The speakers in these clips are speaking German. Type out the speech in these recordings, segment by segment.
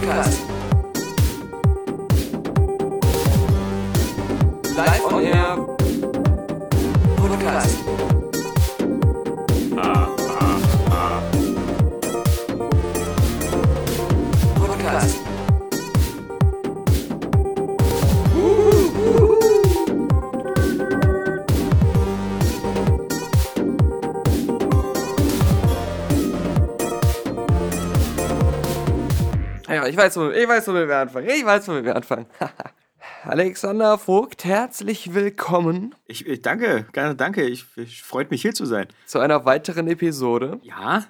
Podcast. Live on Air ich weiß, wo, ich weiß, womit wir anfangen. Ich weiß, womit wir anfangen. Alexander Vogt, herzlich willkommen Ich, ich danke, gerne danke. Ich, ich freut mich hier zu sein. zu einer weiteren Episode Ja?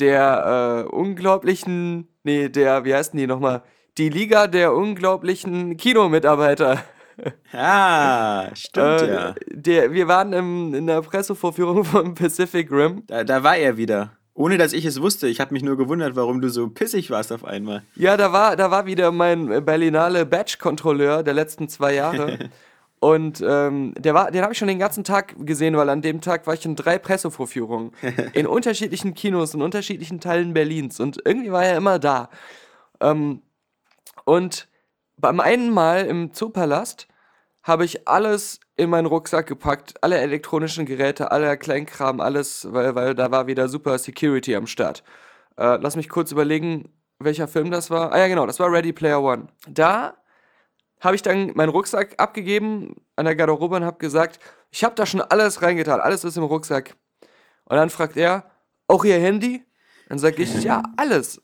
der äh, unglaublichen, nee, der, wie heißt denn die nochmal? Die Liga der unglaublichen Kinomitarbeiter. Ja, stimmt Äh, ja. Der, wir waren im, in der Pressevorführung von Pacific Rim. Da, da war er wieder. Ohne dass ich es wusste. Ich habe mich nur gewundert, warum du so pissig warst auf einmal. Ja, da war, da war wieder mein Berlinale Badge-Kontrolleur der letzten zwei Jahre. Und ähm, der war, den habe ich schon den ganzen Tag gesehen, weil an dem Tag war ich in drei Pressevorführungen. In unterschiedlichen Kinos, in unterschiedlichen Teilen Berlins. Und irgendwie war er immer da. Ähm, und beim einen Mal im Zoopalast habe ich alles in meinen Rucksack gepackt, alle elektronischen Geräte, aller Kleinkram, alles, weil, weil da war wieder super Security am Start. Äh, lass mich kurz überlegen, welcher Film das war. Ah ja, genau, das war Ready Player One. Da habe ich dann meinen Rucksack abgegeben an der Garderobe und habe gesagt, ich habe da schon alles reingetan, alles ist im Rucksack. Und dann fragt er, auch Ihr Handy? Dann sage ich, ja, alles.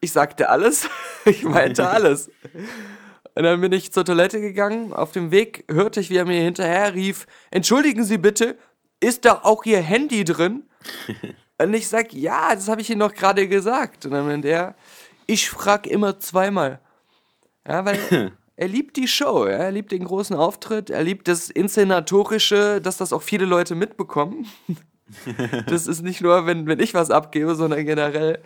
Ich sagte alles, ich meinte alles. Und dann bin ich zur Toilette gegangen. Auf dem Weg hörte ich, wie er mir hinterher rief: Entschuldigen Sie bitte, ist da auch Ihr Handy drin? Und ich sag: Ja, das habe ich Ihnen doch gerade gesagt. Und dann meinte er: Ich frag immer zweimal. Ja, weil er liebt die Show, ja? er liebt den großen Auftritt, er liebt das Inszenatorische, dass das auch viele Leute mitbekommen. das ist nicht nur, wenn, wenn ich was abgebe, sondern generell.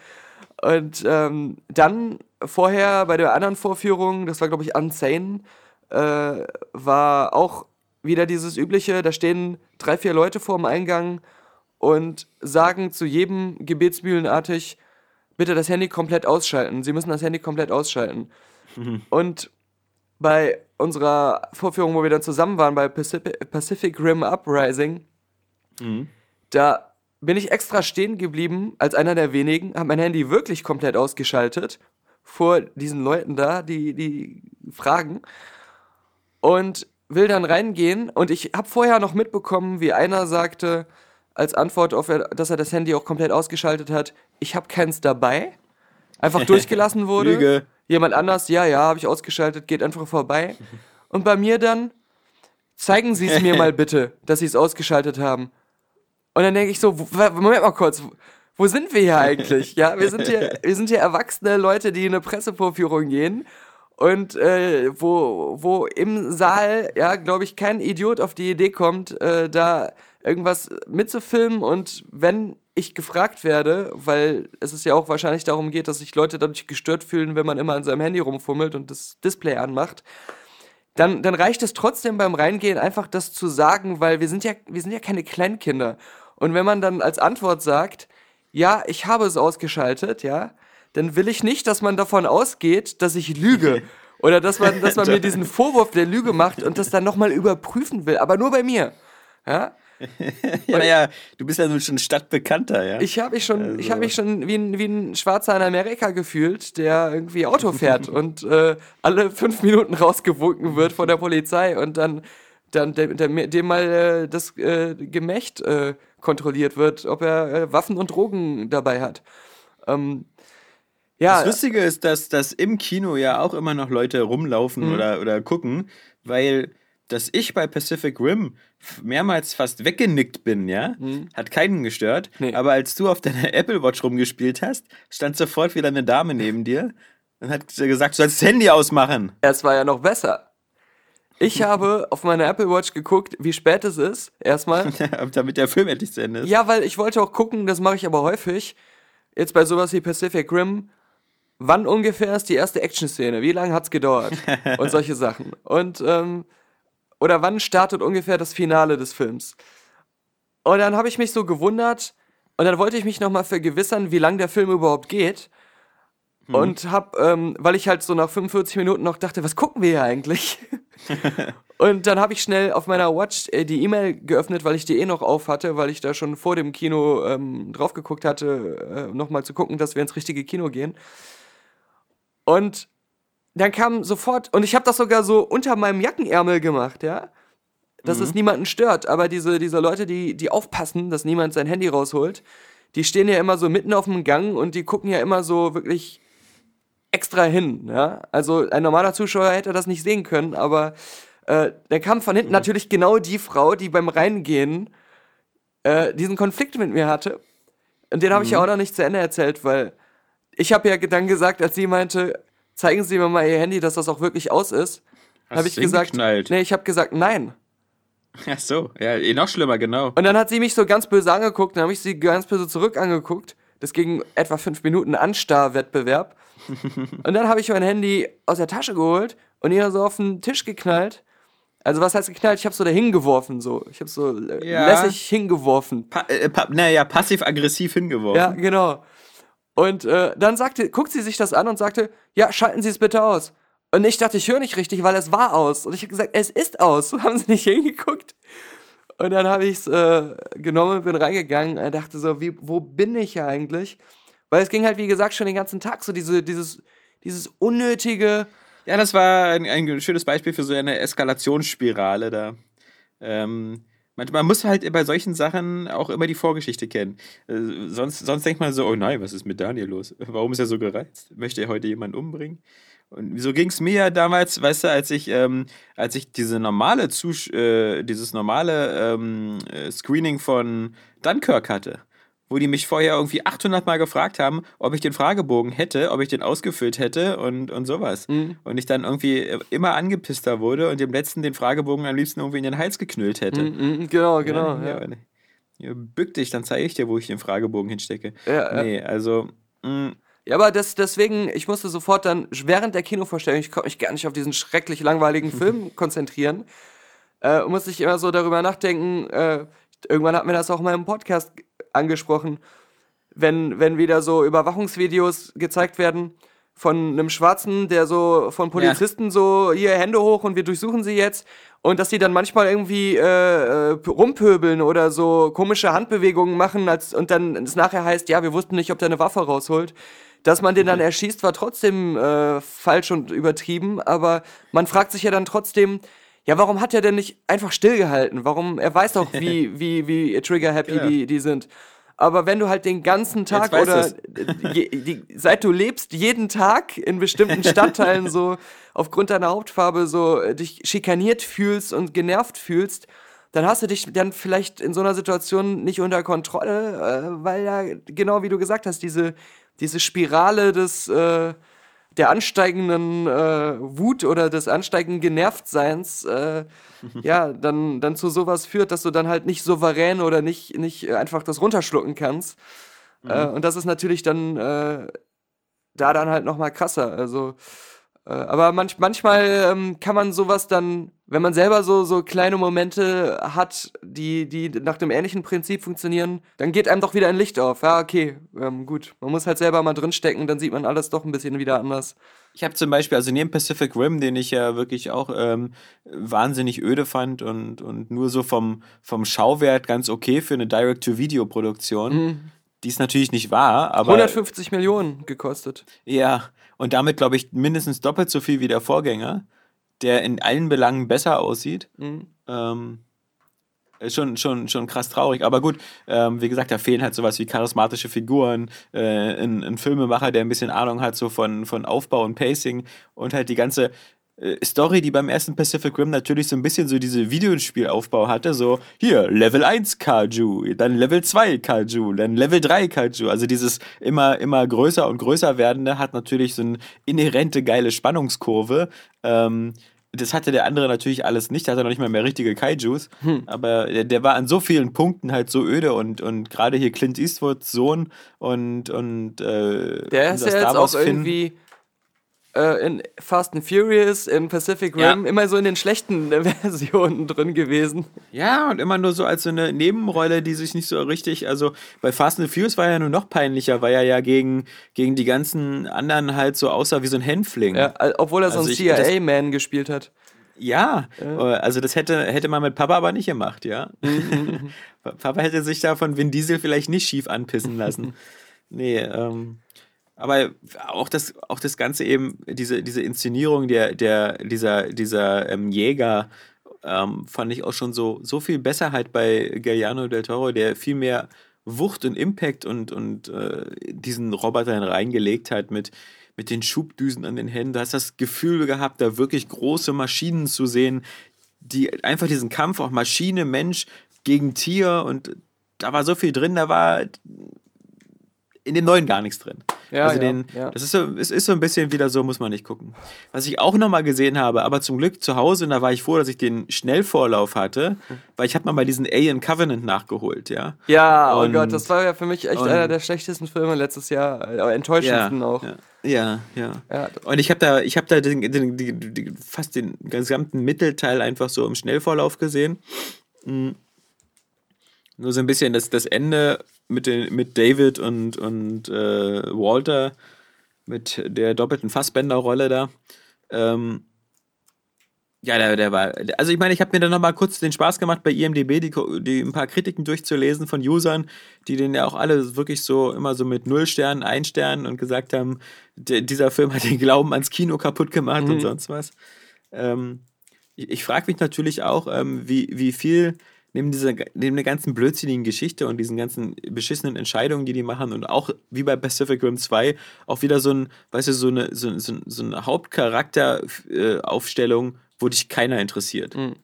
Und ähm, dann vorher bei der anderen Vorführung, das war glaube ich Unsane, äh, war auch wieder dieses übliche, da stehen drei, vier Leute vor dem Eingang und sagen zu jedem gebetsmühlenartig, bitte das Handy komplett ausschalten. Sie müssen das Handy komplett ausschalten. Und bei unserer Vorführung, wo wir dann zusammen waren, bei Pacific, Pacific Rim Uprising, da bin ich extra stehen geblieben, als einer der wenigen, habe mein Handy wirklich komplett ausgeschaltet, vor diesen Leuten da, die, die fragen, und will dann reingehen. Und ich habe vorher noch mitbekommen, wie einer sagte, als Antwort auf, dass er das Handy auch komplett ausgeschaltet hat, ich habe keins dabei. Einfach durchgelassen wurde. Lüge. Jemand anders, ja, ja, habe ich ausgeschaltet, geht einfach vorbei. Und bei mir dann, zeigen Sie es mir mal bitte, dass Sie es ausgeschaltet haben. Und dann denke ich so, Moment mal kurz, wo- wo sind wir hier eigentlich? Ja, wir sind hier, wir sind hier erwachsene Leute, die in eine Pressevorführung gehen und äh, wo, wo im Saal, ja, glaube ich, kein Idiot auf die Idee kommt, äh, da irgendwas mitzufilmen und wenn ich gefragt werde, weil es ist ja auch wahrscheinlich darum geht, dass sich Leute dadurch gestört fühlen, wenn man immer an seinem Handy rumfummelt und das Display anmacht, dann, dann reicht es trotzdem beim Reingehen einfach das zu sagen, weil wir sind ja, wir sind ja keine Kleinkinder. Und wenn man dann als Antwort sagt, ja, ich habe es ausgeschaltet, ja, dann will ich nicht, dass man davon ausgeht, dass ich lüge. Oder dass man, dass man mir diesen Vorwurf der Lüge macht und das dann nochmal überprüfen will, aber nur bei mir. Ja? Ja, ja, du bist ja nun schon Stadtbekannter, ja. Ich habe mich schon, ich habe mich schon wie ein, wie ein Schwarzer in Amerika gefühlt, der irgendwie Auto fährt und äh, alle fünf Minuten rausgewunken wird von der Polizei und dann, dann dem, dem, dem mal äh, das äh, Gemächt äh, kontrolliert wird, ob er äh, Waffen und Drogen dabei hat. Ähm, ja, Das Lustige ist, dass, dass im Kino ja auch immer noch Leute rumlaufen Mhm. oder, oder gucken, weil dass ich bei Pacific Rim mehrmals fast weggenickt bin, ja, hat keinen gestört. Mhm. Nee. Aber als du auf deiner Apple Watch rumgespielt hast, stand sofort wieder eine Dame neben dir und hat gesagt, du sollst das Handy ausmachen. es war ja noch besser. Ich habe auf meiner Apple Watch geguckt, wie spät es ist, erstmal. Damit der Film endlich zu Ende ist. Ja, weil ich wollte auch gucken, das mache ich aber häufig, jetzt bei sowas wie Pacific Rim, wann ungefähr ist die erste Action-Szene? Wie lange hat's gedauert? Und solche Sachen. Und, ähm, oder wann startet ungefähr das Finale des Films? Und dann habe ich mich so gewundert und dann wollte ich mich nochmal vergewissern, wie lang der Film überhaupt geht. Und hab, ähm, weil ich halt so nach 45 Minuten noch dachte, was gucken wir hier eigentlich? und dann habe ich schnell auf meiner Watch äh, die E-Mail geöffnet, weil ich die eh noch auf hatte, weil ich da schon vor dem Kino ähm, drauf geguckt hatte, äh, nochmal zu gucken, dass wir ins richtige Kino gehen. Und dann kam sofort, und ich habe das sogar so unter meinem Jackenärmel gemacht, ja, dass es niemanden stört. Aber diese, diese Leute, die, die aufpassen, dass niemand sein Handy rausholt, die stehen ja immer so mitten auf dem Gang und die gucken ja immer so wirklich extra hin. Ja? Also ein normaler Zuschauer hätte das nicht sehen können, aber äh, da kam von hinten natürlich genau die Frau, die beim Reingehen äh, diesen Konflikt mit mir hatte. Und den habe ich ja auch noch nicht zu Ende erzählt, weil ich habe ja dann gesagt, als sie meinte, zeigen Sie mir mal Ihr Handy, dass das auch wirklich aus ist, habe ich gesagt, nee, ich habe gesagt, nein. Ach so, ja, eh noch schlimmer, genau. Und dann hat sie mich so ganz böse angeguckt, dann habe ich sie ganz böse zurück angeguckt. Das ging etwa fünf Minuten Anstarrwettbewerb. und dann habe ich mein Handy aus der Tasche geholt und ihr so auf den Tisch geknallt. Also was heißt geknallt? Ich habe so dahin geworfen, so. Ich habe so Ja. lässig hingeworfen. Pa äh, pa naja, passiv-aggressiv hingeworfen. Ja, genau. Und äh, dann sagte, guckt sie sich das an und sagte, ja, schalten Sie es bitte aus. Und ich dachte, ich höre nicht richtig, weil es war aus. Und ich habe gesagt, es ist aus. Haben Sie nicht hingeguckt? Und dann habe ich es äh, genommen bin reingegangen und dachte so, wie, wo bin ich hier eigentlich? Weil es ging halt, wie gesagt, schon den ganzen Tag so diese, dieses, dieses unnötige, Ja, das war ein, ein schönes Beispiel für so eine Eskalationsspirale da. Ähm, man, muss halt bei solchen Sachen auch immer die Vorgeschichte kennen. Äh, sonst, sonst denkt man so, oh nein, was ist mit Daniel los? Warum ist er so gereizt? Möchte er heute jemanden umbringen? Und so ging es mir ja damals, weißt du, als ich, ähm, als ich diese normale Zus äh, dieses normale ähm, äh, Screening von Dunkirk hatte, wo die mich vorher irgendwie 800 Mal gefragt haben, ob ich den Fragebogen hätte, ob ich den ausgefüllt hätte und, und sowas. Und ich dann irgendwie immer angepisster wurde und dem letzten den Fragebogen am liebsten irgendwie in den Hals geknüllt hätte. Mm, genau, genau. Ja, Ja, ja. Bück dich, dann zeige ich dir, wo ich den Fragebogen hinstecke. Ja, nee, also, mh, Ja, aber das, deswegen, ich musste sofort dann während der Kinovorstellung, ich konnte mich gar nicht auf diesen schrecklich langweiligen Film konzentrieren, äh, musste ich immer so darüber nachdenken, äh, irgendwann hat mir das auch mal im Podcast angesprochen, wenn, wenn wieder so Überwachungsvideos gezeigt werden von einem Schwarzen, der so von Polizisten so hier Hände hoch und wir durchsuchen sie jetzt. Und dass die dann manchmal irgendwie äh, äh, rumpöbeln oder so komische Handbewegungen machen als, und dann es nachher heißt, ja, wir wussten nicht, ob der eine Waffe rausholt. Dass man den dann erschießt, war trotzdem äh, falsch und übertrieben, aber man fragt sich ja dann trotzdem, ja, warum hat er denn nicht einfach stillgehalten? Warum, er weiß doch, wie, wie, wie trigger-happy Ja. die, die sind. Aber wenn du halt den ganzen Tag oder je, die, seit du lebst, jeden Tag in bestimmten Stadtteilen so aufgrund deiner Hauptfarbe so äh, dich schikaniert fühlst und genervt fühlst, dann hast du dich dann vielleicht in so einer Situation nicht unter Kontrolle, äh, weil ja, genau wie du gesagt hast, diese, diese Spirale des, äh, der ansteigenden äh, Wut oder des ansteigenden Genervtseins äh, ja, dann, dann zu sowas führt, dass du dann halt nicht souverän oder nicht, nicht äh, einfach das runterschlucken kannst. Äh, und das ist natürlich dann äh, da dann halt nochmal krasser. Also, aber manch, manchmal ähm, kann man sowas dann, wenn man selber so, so kleine Momente hat, die, die nach dem ähnlichen Prinzip funktionieren, dann geht einem doch wieder ein Licht auf. Ja, okay, ähm, gut. Man muss halt selber mal drinstecken, dann sieht man alles doch ein bisschen wieder anders. Ich habe zum Beispiel, also neben Pacific Rim, den ich ja wirklich auch ähm, wahnsinnig öde fand und, und nur so vom, vom Schauwert ganz okay für eine Direct-to-Video-Produktion, die es natürlich nicht war, aber 150 Millionen gekostet. ja, und damit glaube ich mindestens doppelt so viel wie der Vorgänger, der in allen Belangen besser aussieht. Ähm, ist schon, schon, schon krass traurig. Aber gut, ähm, wie gesagt, da fehlen halt sowas wie charismatische Figuren, äh, ein, ein Filmemacher, der ein bisschen Ahnung hat so von, von Aufbau und Pacing und halt die ganze Story, die beim ersten Pacific Rim natürlich so ein bisschen so diese Videospielaufbau hatte, so hier, Level 1 Kaju, dann Level 2 Kaju, dann Level 3 Kaju, also dieses immer, immer größer und größer werdende hat natürlich so eine inhärente geile Spannungskurve, ähm, das hatte der andere natürlich alles nicht, der hatte noch nicht mal mehr richtige Kaijus, aber der, der war an so vielen Punkten halt so öde und, und gerade hier Clint Eastwoods Sohn und, und äh, Der ist ja jetzt auch Finn- irgendwie äh, in Fast and Furious, in Pacific Ja. Rim, immer so in den schlechten äh, Versionen drin gewesen. Ja, und immer nur so als so eine Nebenrolle, die sich nicht so richtig, also bei Fast and Furious war er ja nur noch peinlicher, weil er ja gegen, gegen die ganzen anderen halt so aussah wie so ein Hänfling. Ja, obwohl er so Also das- CIA-Man gespielt hat. Ja, äh, also das hätte, hätte man mit Papa aber nicht gemacht, ja. Pa- Papa hätte sich da von Vin Diesel vielleicht nicht schief anpissen lassen. nee, ähm, aber auch das, auch das Ganze eben, diese, diese Inszenierung der, der, dieser, dieser ähm, Jäger, ähm, fand ich auch schon so, so viel besser halt bei Galliano del Toro, der viel mehr Wucht und Impact und, und äh, diesen Robotern reingelegt hat mit, mit den Schubdüsen an den Händen. Du hast das Gefühl gehabt, da wirklich große Maschinen zu sehen, die einfach diesen Kampf auch Maschine, Mensch gegen Tier und da war so viel drin, da war in dem neuen gar nichts drin. Ja, also ja, den, ja. das ist so, es ist so ein bisschen wieder so, muss man nicht gucken. Was ich auch nochmal gesehen habe, aber zum Glück zu Hause, und da war ich froh, dass ich den Schnellvorlauf hatte, weil ich habe mal bei diesen Alien Covenant nachgeholt, ja. Ja, oh Und- Gott, das war ja für mich echt und- einer der schlechtesten Filme letztes Jahr. äh, Aber enttäuschendsten auch. Ja, ja, ja. Und ich habe da, ich habe da den, den, den, fast den gesamten Mittelteil einfach so im Schnellvorlauf gesehen. Mm. Nur so ein bisschen das, das Ende mit, den, mit David und, und äh, Walter, mit der doppelten Fassbender-Rolle da. Ähm, ja, der, der war. Also ich meine, ich habe mir dann nochmal kurz den Spaß gemacht, bei IMDB die, die ein paar Kritiken durchzulesen von Usern, die den ja auch alle wirklich so immer so mit null Sternen, ein Stern und gesagt haben, der, dieser Film hat den Glauben ans Kino kaputt gemacht und sonst was. Ähm, ich ich frage mich natürlich auch, ähm, wie, wie viel neben dieser neben der ganzen blödsinnigen Geschichte und diesen ganzen beschissenen Entscheidungen, die die machen und auch wie bei Pacific Rim 2 auch wieder so ein, weißt du, so eine, so, so, so eine Hauptcharakteraufstellung, wo dich keiner interessiert. Mhm.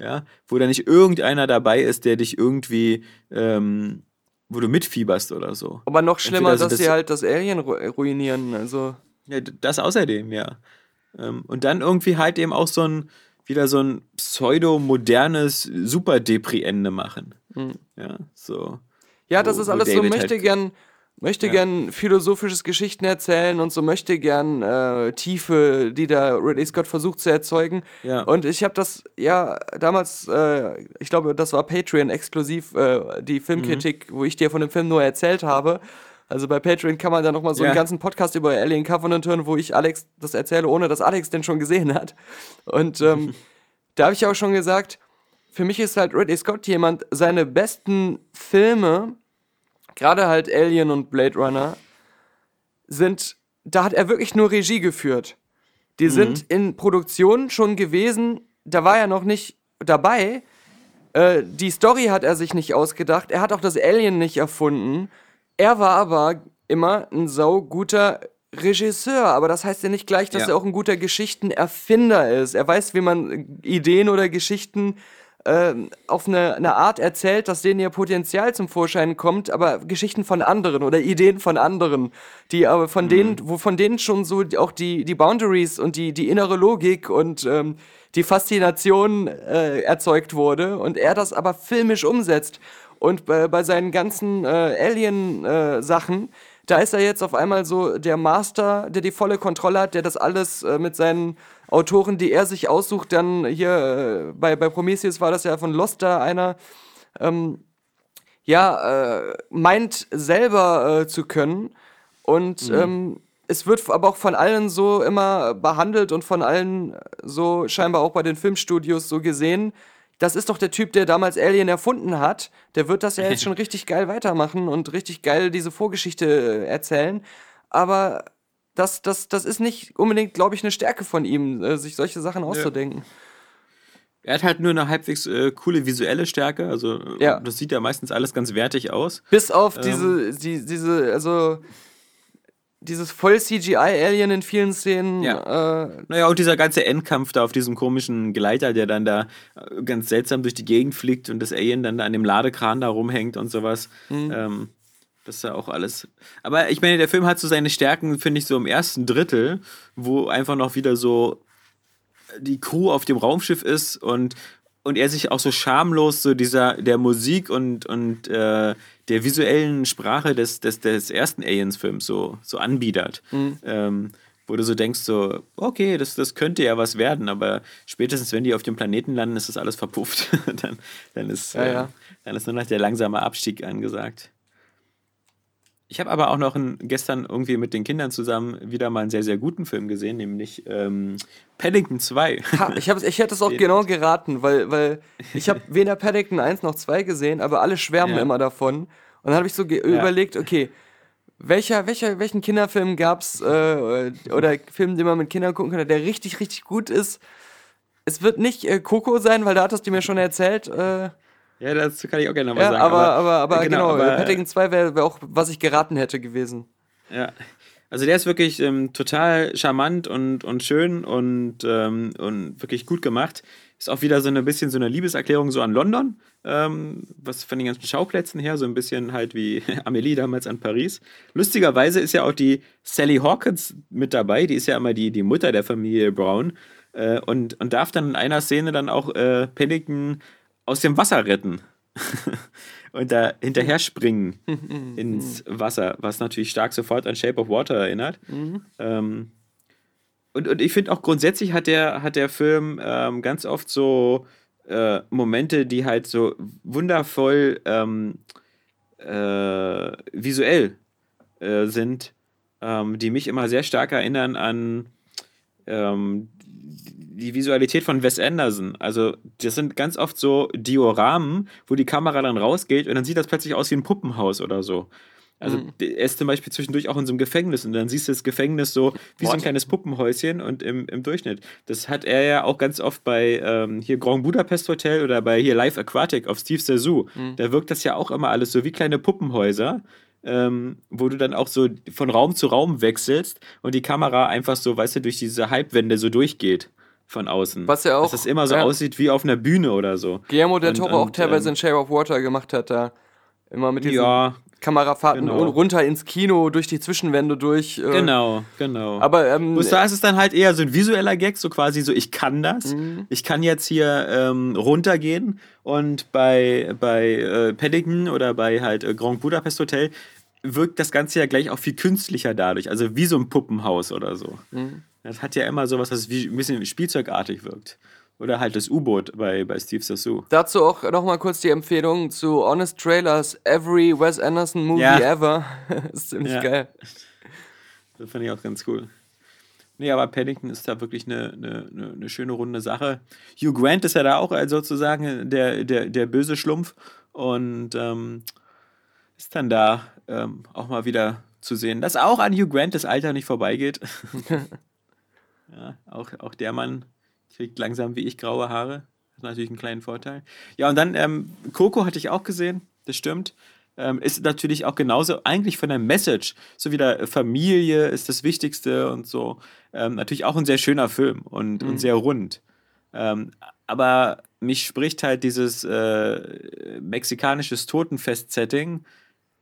Ja, wo da nicht irgendeiner dabei ist, der dich irgendwie, ähm, wo du mitfieberst oder so. Aber noch schlimmer, dass sind sie das- halt das Alien ru ruinieren. Also, Ja, das außerdem, ja. Ähm, und dann irgendwie halt eben auch so ein, wieder so ein pseudo-modernes Super-Depri-Ende machen. Ja, so. ja, das Wo- ist alles so, möchte halt- gern, möchte Ja. gern philosophisches Geschichten erzählen und so möchte gern äh, Tiefe, die da Ridley Scott versucht zu erzeugen. Ja. Und ich habe das, ja, damals, äh, ich glaube, das war Patreon exklusiv, äh, die Filmkritik, wo ich dir von dem Film nur erzählt habe. Also bei Patreon kann man dann nochmal so Ja. einen ganzen Podcast über Alien Covenant hören, wo ich Alex das erzähle, ohne dass Alex den schon gesehen hat. Und ähm, da habe ich auch schon gesagt, für mich ist halt Ridley Scott jemand, seine besten Filme, gerade halt Alien und Blade Runner, sind, da hat er wirklich nur Regie geführt. Die sind in Produktion schon gewesen, da war er noch nicht dabei. Äh, die Story hat er sich nicht ausgedacht, er hat auch das Alien nicht erfunden. Er war aber immer ein sauguter Regisseur, aber das heißt ja nicht gleich, dass Ja. er auch ein guter Geschichtenerfinder ist. Er weiß, wie man Ideen oder Geschichten ähm, auf eine, eine Art erzählt, dass denen ihr Potenzial zum Vorschein kommt, aber Geschichten von anderen oder Ideen von anderen, die aber von denen, wo von denen schon so auch die, die Boundaries und die, die innere Logik und ähm, die Faszination äh, erzeugt wurde und er das aber filmisch umsetzt. Und bei, bei seinen ganzen äh, Alien-Sachen, da ist er jetzt auf einmal so der Master, der die volle Kontrolle hat, der das alles äh, mit seinen Autoren, die er sich aussucht, dann hier äh, bei, bei Prometheus war das ja von Lost da einer, ähm, ja, äh, meint selber äh, zu können. Und ähm, es wird aber auch von allen so immer behandelt und von allen so scheinbar auch bei den Filmstudios so gesehen. Das ist doch der Typ, der damals Alien erfunden hat. Der wird das ja jetzt schon richtig geil weitermachen und richtig geil diese Vorgeschichte äh, erzählen. Aber das, das, das ist nicht unbedingt, glaube ich, eine Stärke von ihm, äh, sich solche Sachen auszudenken. Er hat halt nur eine halbwegs äh, coole visuelle Stärke. Also, Ja. das sieht ja meistens alles ganz wertig aus. Bis auf diese, die, diese, also dieses voll CGI-Alien in vielen Szenen. Ja. Äh, Naja, und dieser ganze Endkampf da auf diesem komischen Gleiter, der dann da äh, ganz seltsam durch die Gegend fliegt und das Alien dann da an dem Ladekran da rumhängt und sowas. Ähm, das ist ja auch alles. Aber ich meine, der Film hat so seine Stärken, finde ich, so im ersten Drittel, wo einfach noch wieder so die Crew auf dem Raumschiff ist und, und er sich auch so schamlos so dieser der Musik und, und äh, der visuellen Sprache des, des, des ersten Aliens-Films so, so anbiedert. Ähm, wo du so denkst, so, okay, das, das könnte ja was werden, aber spätestens, wenn die auf dem Planeten landen, ist das alles verpufft. dann, dann, ist, Ja, ja. Äh, dann ist nur noch der langsame Abstieg angesagt. Ich habe aber auch noch einen, gestern irgendwie mit den Kindern zusammen wieder mal einen sehr, sehr guten Film gesehen, nämlich ähm, Paddington 2. Ha, ich, hab's, ich hätte es auch Den- genau geraten, weil, weil ich habe weder Paddington 1 noch 2 gesehen, aber alle schwärmen Ja. immer davon. Und dann habe ich so Ja. überlegt, okay, welcher, welcher, welchen Kinderfilm gab's äh, oder Film, den man mit Kindern gucken kann, der richtig, richtig gut ist? Es wird nicht äh, Coco sein, weil da hattest du mir schon erzählt. Äh, ja, dazu kann ich auch gerne noch was ja, sagen. aber, aber, aber, genau, aber- Paddington 2 wäre wär auch, was ich geraten hätte gewesen. Ja. Also der ist wirklich ähm, total charmant und, und schön und, ähm, und wirklich gut gemacht. Ist auch wieder so ein bisschen so eine Liebeserklärung so an London, ähm, was von den ganzen Schauplätzen her, so ein bisschen halt wie Amelie damals an Paris. Lustigerweise ist ja auch die Sally Hawkins mit dabei, die ist ja immer die, die Mutter der Familie Brown äh, und, und darf dann in einer Szene dann auch äh, Paddington aus dem Wasser retten. und da hinterher springen ins Wasser, was natürlich stark sofort an Shape of Water erinnert. Ähm, und, und ich finde auch grundsätzlich hat der, hat der Film ähm, ganz oft so äh, Momente, die halt so wundervoll ähm, äh, visuell äh, sind, ähm, die mich immer sehr stark erinnern an ähm, die Visualität von Wes Anderson. Also, das sind ganz oft so Dioramen, wo die Kamera dann rausgeht und dann sieht das plötzlich aus wie ein Puppenhaus oder so. Also, er ist zum Beispiel zwischendurch auch in so einem Gefängnis und dann siehst du das Gefängnis so wie so ein What? kleines Puppenhäuschen und im, im Durchschnitt. Das hat er ja auch ganz oft bei ähm, hier Grand Budapest Hotel oder bei hier Live Aquatic auf Steve Zissou. Da wirkt das ja auch immer alles so wie kleine Puppenhäuser. Ähm, wo du dann auch so von Raum zu Raum wechselst und die Kamera einfach so, weißt du, durch diese Halbwände so durchgeht von außen. Was ja auch- Dass es immer so ja. aussieht wie auf einer Bühne oder so. Guillermo del Toro auch und, teilweise ähm, in Shape of Water gemacht hat, da immer mit diesen Ja, Kamerafahrten genau. runter ins Kino, durch die Zwischenwände durch. Äh, genau, genau. Aber ähm, da ist es dann halt eher so ein visueller Gag, so quasi so, ich kann das. Mhm. Ich kann jetzt hier ähm, runtergehen und bei, bei äh, Paddington oder bei halt äh, Grand Budapest Hotel wirkt das Ganze ja gleich auch viel künstlicher dadurch. Also wie so ein Puppenhaus oder so. Mhm. Das hat ja immer sowas, was wie, ein bisschen spielzeugartig wirkt. Oder halt das U-Boot bei, bei Steve Sassou. dazu auch nochmal kurz die Empfehlung zu Honest Trailers, Every Wes Anderson Movie Ja. Ever. ist ziemlich Ja. geil. Das fand ich auch ganz cool. Nee, aber Paddington ist da wirklich eine, eine, eine, eine schöne runde Sache. Hugh Grant ist ja da auch also sozusagen der, der, der böse Schlumpf und ähm, ist dann da ähm, auch mal wieder zu sehen, dass auch an Hugh Grant das Alter nicht vorbeigeht. ja, auch, auch der Mann kriegt langsam wie ich graue Haare. Das ist natürlich einen kleinen Vorteil. Ja, und dann ähm, Coco hatte ich auch gesehen, das stimmt. Ähm, ist natürlich auch genauso eigentlich von der Message, so wieder Familie ist das Wichtigste und so. Ähm, natürlich auch ein sehr schöner Film und, und sehr rund. Ähm, aber mich spricht halt dieses äh, mexikanisches Totenfest-Setting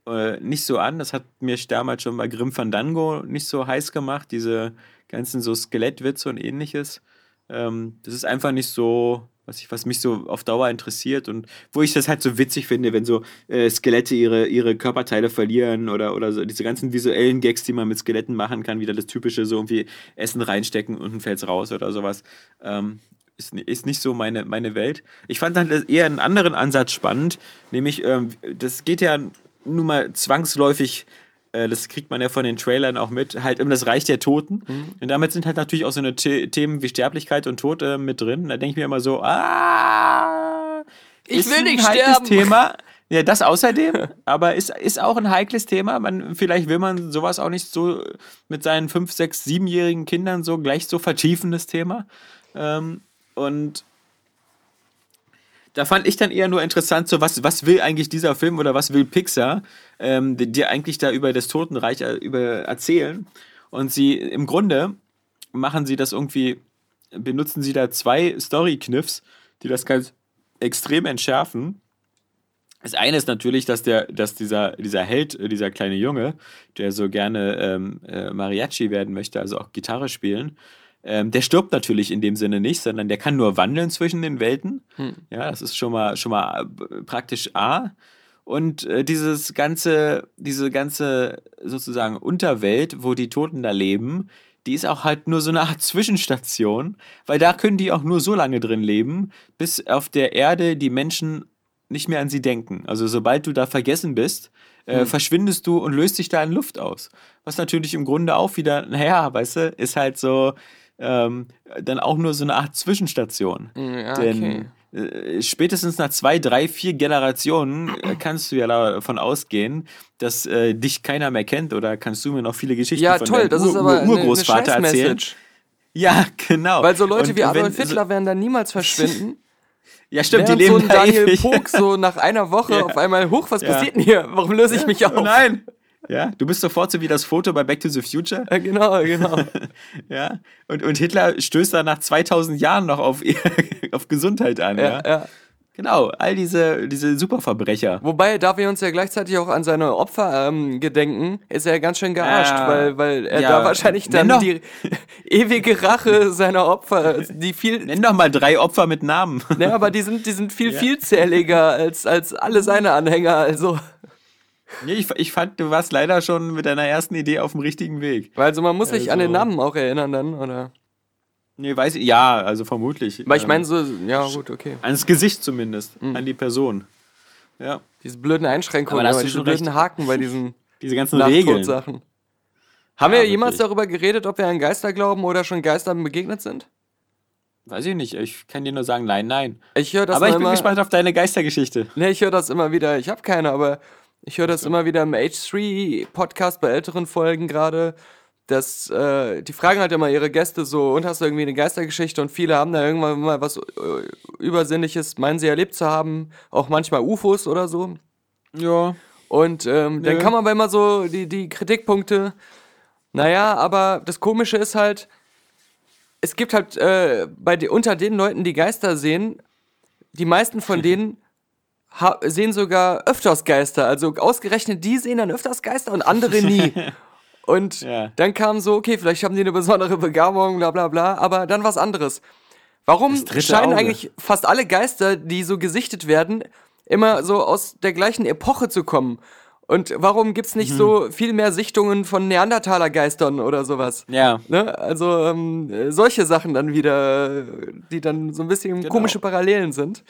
äh, nicht so an. Das hat mir damals schon bei Grim Fandango nicht so heiß gemacht, diese ganzen so Skelettwitze und ähnliches. Ähm, das ist einfach nicht so, was, ich, was mich so auf Dauer interessiert und wo ich das halt so witzig finde, wenn so äh, Skelette ihre, ihre Körperteile verlieren oder, oder so diese ganzen visuellen Gags, die man mit Skeletten machen kann, wieder das typische, so irgendwie Essen reinstecken und dann fällt's raus oder sowas. Ähm, ist, ist nicht so meine, meine Welt. Ich fand dann eher einen anderen Ansatz spannend, nämlich, ähm, das geht ja nun mal zwangsläufig, das kriegt man ja von den Trailern auch mit, halt um das Reich der Toten. Und damit sind halt natürlich auch so eine The Themen wie Sterblichkeit und Tod äh, mit drin. Da denke ich mir immer so, ah, Ich will nicht heikles sterben. Thema. Ja, das außerdem, aber ist, ist auch ein heikles Thema. Man, vielleicht will man sowas auch nicht so mit seinen fünf, sechs, siebenjährigen Kindern so gleich so vertiefen, das Thema. Ähm, und da fand ich dann eher nur interessant, so was, was will eigentlich dieser Film oder was will Pixar ähm, dir eigentlich da über das Totenreich äh, über erzählen. Und sie im Grunde machen sie das irgendwie, benutzen sie da zwei Story-Kniffs, die das ganz extrem entschärfen. Das eine ist natürlich, dass, der, dass dieser, dieser Held, äh, dieser kleine Junge, der so gerne ähm, äh, Mariachi werden möchte, also auch Gitarre spielen, ähm, der stirbt natürlich in dem Sinne nicht, sondern der kann nur wandeln zwischen den Welten. Ja, das ist schon mal, schon mal äh, praktisch A. Und äh, dieses ganze, diese ganze sozusagen Unterwelt, wo die Toten da leben, die ist auch halt nur so eine Art Zwischenstation, weil da können die auch nur so lange drin leben, bis auf der Erde die Menschen nicht mehr an sie denken. Also sobald du da vergessen bist, äh, verschwindest du und löst dich da in Luft aus. Was natürlich im Grunde auch wieder, naja, weißt du, ist halt so ähm, dann auch nur so eine Art Zwischenstation. Ja, Denn äh, spätestens nach zwei, drei, vier Generationen äh, kannst du ja davon ausgehen, dass äh, dich keiner mehr kennt oder kannst du mir noch viele Geschichten Ja, von toll, deinem das Ur ist aber Ur eine, eine Urgroßvater erzählen. Ja, genau. Weil so Leute Und wie wenn- Adolf so- Hitler werden dann niemals verschwinden. Ja, stimmt, Während die leben so ein da Daniel ewig. Pog so nach einer Woche Ja. auf einmal hoch, was Ja. passiert denn hier? Warum löse ich mich auf? Oh nein! Ja, du bist sofort so wie das Foto bei Back to the Future. Äh, Genau, genau. Ja, und, und Hitler stößt da nach 2000 Jahren noch auf, auf Gesundheit an. Ja, ja, ja. Genau, all diese, diese Superverbrecher. Wobei, da wir uns ja gleichzeitig auch an seine Opfer ähm, gedenken, ist er ja ganz schön gearscht, Ja. weil, weil er Ja. da wahrscheinlich dann doch- die ewige Rache seiner Opfer, die viel, Nenn doch mal drei Opfer mit Namen. ne, aber die sind, die sind viel vielzähliger als, als alle seine Anhänger, also. Nee, ich, ich fand, du warst leider schon mit deiner ersten Idee auf dem richtigen Weg. Weil also man muss sich an den Also- Namen auch erinnern dann, oder? Nee, weiß ich, ja, also vermutlich. Weil ich Ähm, meine so, ja gut, okay. Ans Gesicht zumindest, an die Person. Ja, Diese blöden Einschränkungen, Aber aber diese blöden recht. Haken bei diesen diese ganzen Regeln. Nachtodsachen. Haben Ja, wir jemals wirklich. darüber geredet, ob wir an Geister glauben oder schon Geistern begegnet sind? Weiß ich nicht, ich kann dir nur sagen, nein, nein. Ich höre das Aber ich bin gespannt auf deine Geistergeschichte. Ne, ich höre das immer wieder. Ich habe keine, aber ich höre das immer wieder im H3-Podcast bei älteren Folgen gerade. dass äh, die fragen halt immer ihre Gäste so, und hast du irgendwie eine Geistergeschichte? Und viele haben da irgendwann mal was äh, Übersinnliches, meinen sie erlebt zu haben, auch manchmal UFOs oder so. Ja. Und ähm, dann kann man aber immer so die, die Kritikpunkte, naja, aber das Komische ist halt, es gibt halt äh, bei unter den Leuten, die Geister sehen, die meisten von denen sehen sogar öfters Geister. Also ausgerechnet die sehen dann öfters Geister und andere nie. Und Ja. dann kam so, okay, vielleicht haben die eine besondere Begabung, bla bla bla, aber dann was anderes. Warum scheinen Auge. eigentlich fast alle Geister, die so gesichtet werden, immer so aus der gleichen Epoche zu kommen? Und warum gibt's nicht Mhm. so viel mehr Sichtungen von Neandertaler-Geistern oder sowas? Ja. Ne? Also ähm, äh, solche Sachen dann wieder, die dann so ein bisschen Genau. komische Parallelen sind.